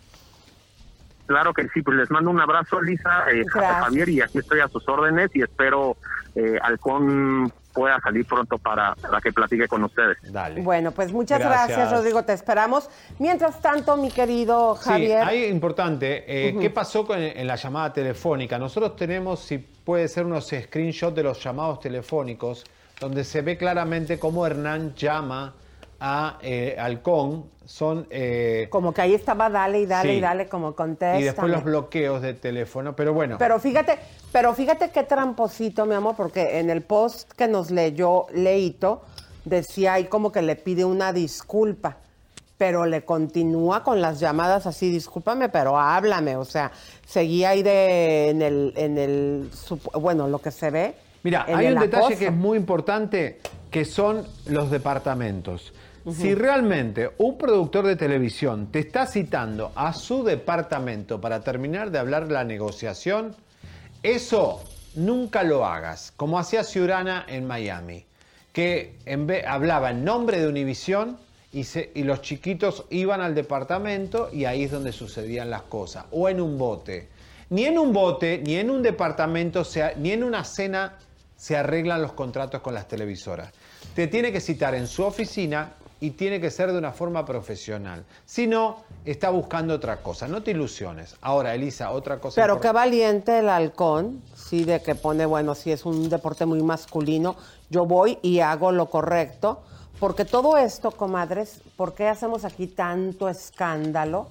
Speaker 18: Claro que sí, pues les mando un abrazo, Lisa, eh, Javier, y aquí estoy a sus órdenes y espero eh, Halcón pueda salir pronto para, para, que platique con ustedes.
Speaker 3: Dale. Bueno, pues muchas gracias. Rodrigo, te esperamos. Mientras tanto, mi querido Javier.
Speaker 1: Sí, ahí importante, eh, ¿qué pasó con, en la llamada telefónica? Nosotros tenemos, si puede ser, unos screenshots de los llamados telefónicos, donde se ve claramente cómo Hernán llama a eh, Halcón son... Eh,
Speaker 3: como que ahí estaba dale y dale y dale como contesta.
Speaker 1: Y después los bloqueos de teléfono, pero bueno.
Speaker 3: Pero fíjate, pero fíjate qué tramposito, mi amor, porque en el post que nos leyó Leito, decía ahí como que le pide una disculpa, pero le continúa con las llamadas así, discúlpame, pero háblame, o sea, seguía ahí de, en el, en el, bueno, lo que se ve.
Speaker 1: Mira, hay un detalle que es muy importante, que son los departamentos. Si realmente un productor de televisión te está citando a su departamento para terminar de hablar la negociación, eso nunca lo hagas, como hacía Ciurana en Miami, que en vez, hablaba en nombre de Univisión y, y los chiquitos iban al departamento y ahí es donde sucedían las cosas, o en un bote. Ni en un bote, ni en un departamento, ni en una cena se arreglan los contratos con las televisoras. Te tiene que citar en su oficina y tiene que ser de una forma profesional. Si no, está buscando otra cosa. No te ilusiones. Ahora, Elisa, otra cosa.
Speaker 3: Pero qué valiente el halcón, sí, de que pone, bueno, si es un deporte muy masculino, yo voy y hago lo correcto. Porque todo esto, comadres, ¿por qué hacemos aquí tanto escándalo?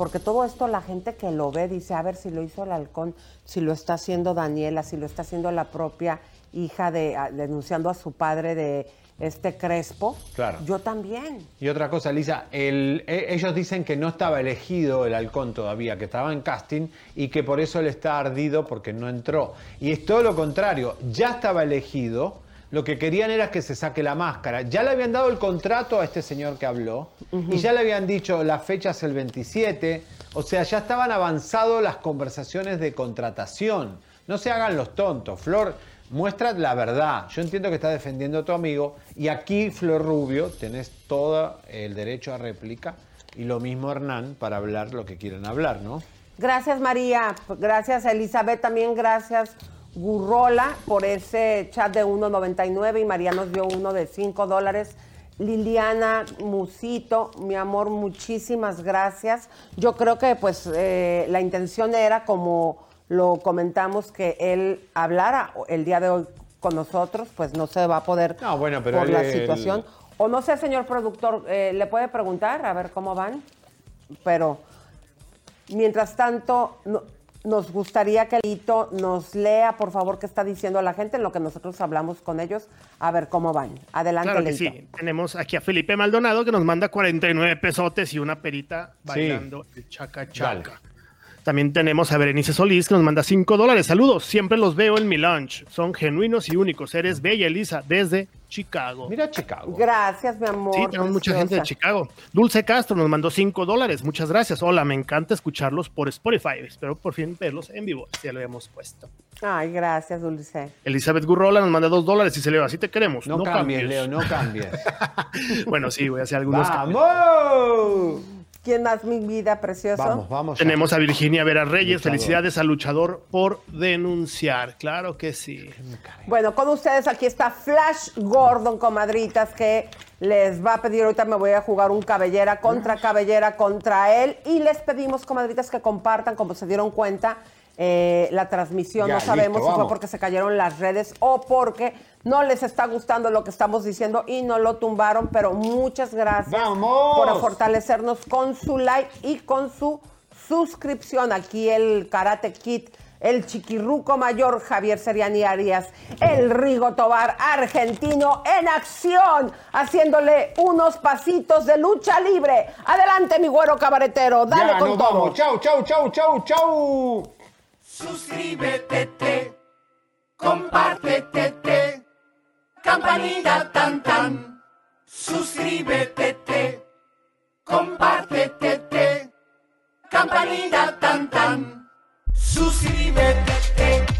Speaker 3: Porque todo esto la gente que lo ve dice, a ver si lo hizo el halcón, si lo está haciendo Daniela, si lo está haciendo la propia hija de a- denunciando a su padre de este Crespo.
Speaker 1: Claro.
Speaker 3: Yo también.
Speaker 1: Y otra cosa, Lisa, el- e- ellos dicen que no estaba elegido el halcón todavía, que estaba en casting y que por eso él está ardido porque no entró. Y es todo lo contrario, ya estaba elegido, lo que querían era que se saque la máscara. Ya le habían dado el contrato a este señor que habló y ya le habían dicho la fecha es el 27, o sea, ya estaban avanzadas las conversaciones de contratación. No se hagan los tontos, Flor. Muestra la verdad. Yo entiendo que está defendiendo a tu amigo y aquí, Flor Rubio, tenés todo el derecho a réplica y lo mismo Hernán para hablar lo que quieran hablar, ¿no?
Speaker 3: Gracias María, gracias Elizabeth, también gracias Gurrola por ese chat de 1.99 y María nos dio uno de 5 dólares. Liliana Musito, mi amor, muchísimas gracias. Yo creo que pues eh, la intención era como lo comentamos que él hablara el día de hoy con nosotros, pues no se va a poder
Speaker 1: No, bueno, pero
Speaker 3: por
Speaker 1: él-
Speaker 3: la
Speaker 1: él-
Speaker 3: situación. O no sé, señor productor, eh, ¿le puede preguntar a ver cómo van? Pero mientras tanto, no- nos gustaría que Lito nos lea, por favor, qué está diciendo la gente en lo que nosotros hablamos con ellos, a ver cómo van. Adelante,
Speaker 7: Claro que
Speaker 3: Leito.
Speaker 7: sí. Tenemos aquí a Felipe Maldonado que nos manda 49 pesotes y una perita bailando el chaca chaca. También tenemos a Berenice Solís que nos manda 5 dólares. Saludos, siempre los veo en mi lunch. Son genuinos y únicos. Eres bella, Elisa, desde Chicago.
Speaker 1: Mira Chicago.
Speaker 3: Gracias, mi amor.
Speaker 7: Sí, tenemos mucha gente de. Chicago. Dulce Castro nos mandó 5 dólares. Muchas gracias. Hola, me encanta escucharlos por Spotify. Espero por fin verlos en vivo. Ya lo habíamos puesto.
Speaker 3: Ay, gracias, Dulce.
Speaker 7: Elizabeth Gurrola nos manda 2 dólares y se leo. Así te queremos.
Speaker 1: No, cambies, Leo, no cambies. [LAUGHS]
Speaker 7: bueno, sí, voy a hacer algunos cambios.
Speaker 3: ¿Quién más, mi vida preciosa?
Speaker 1: Vamos, vamos.
Speaker 7: Tenemos a Virginia Vera Reyes.
Speaker 1: Luchador.
Speaker 7: Felicidades al luchador por denunciar. Claro que sí.
Speaker 3: Bueno, con ustedes aquí está Flash Gordon, comadritas, que les va a pedir, ahorita me voy a jugar un cabellera contra cabellera contra él. Y les pedimos, comadritas, que compartan, como se dieron cuenta, eh, la transmisión.
Speaker 1: Ya,
Speaker 3: no sabemos
Speaker 1: listo,
Speaker 3: si fue porque se cayeron las redes o porque no les está gustando lo que estamos diciendo y no lo tumbaron. Pero muchas gracias
Speaker 1: ¡Vamos!
Speaker 3: por fortalecernos con su like y con su suscripción. Aquí el Karate Kid. El chiquirruco mayor Javier Seriani Arias, el Rigo Tobar argentino en acción, haciéndole unos pasitos de lucha libre. Adelante, mi güero cabaretero, dale
Speaker 1: ya,
Speaker 3: con
Speaker 1: nos
Speaker 3: todo.
Speaker 1: vamos. Chau, chau, chau, chau, chau.
Speaker 19: Suscríbete, te, compártete, te, campanita tan tan. Suscríbete, te, compártete, te, campanita tan tan. Suscríbete, te,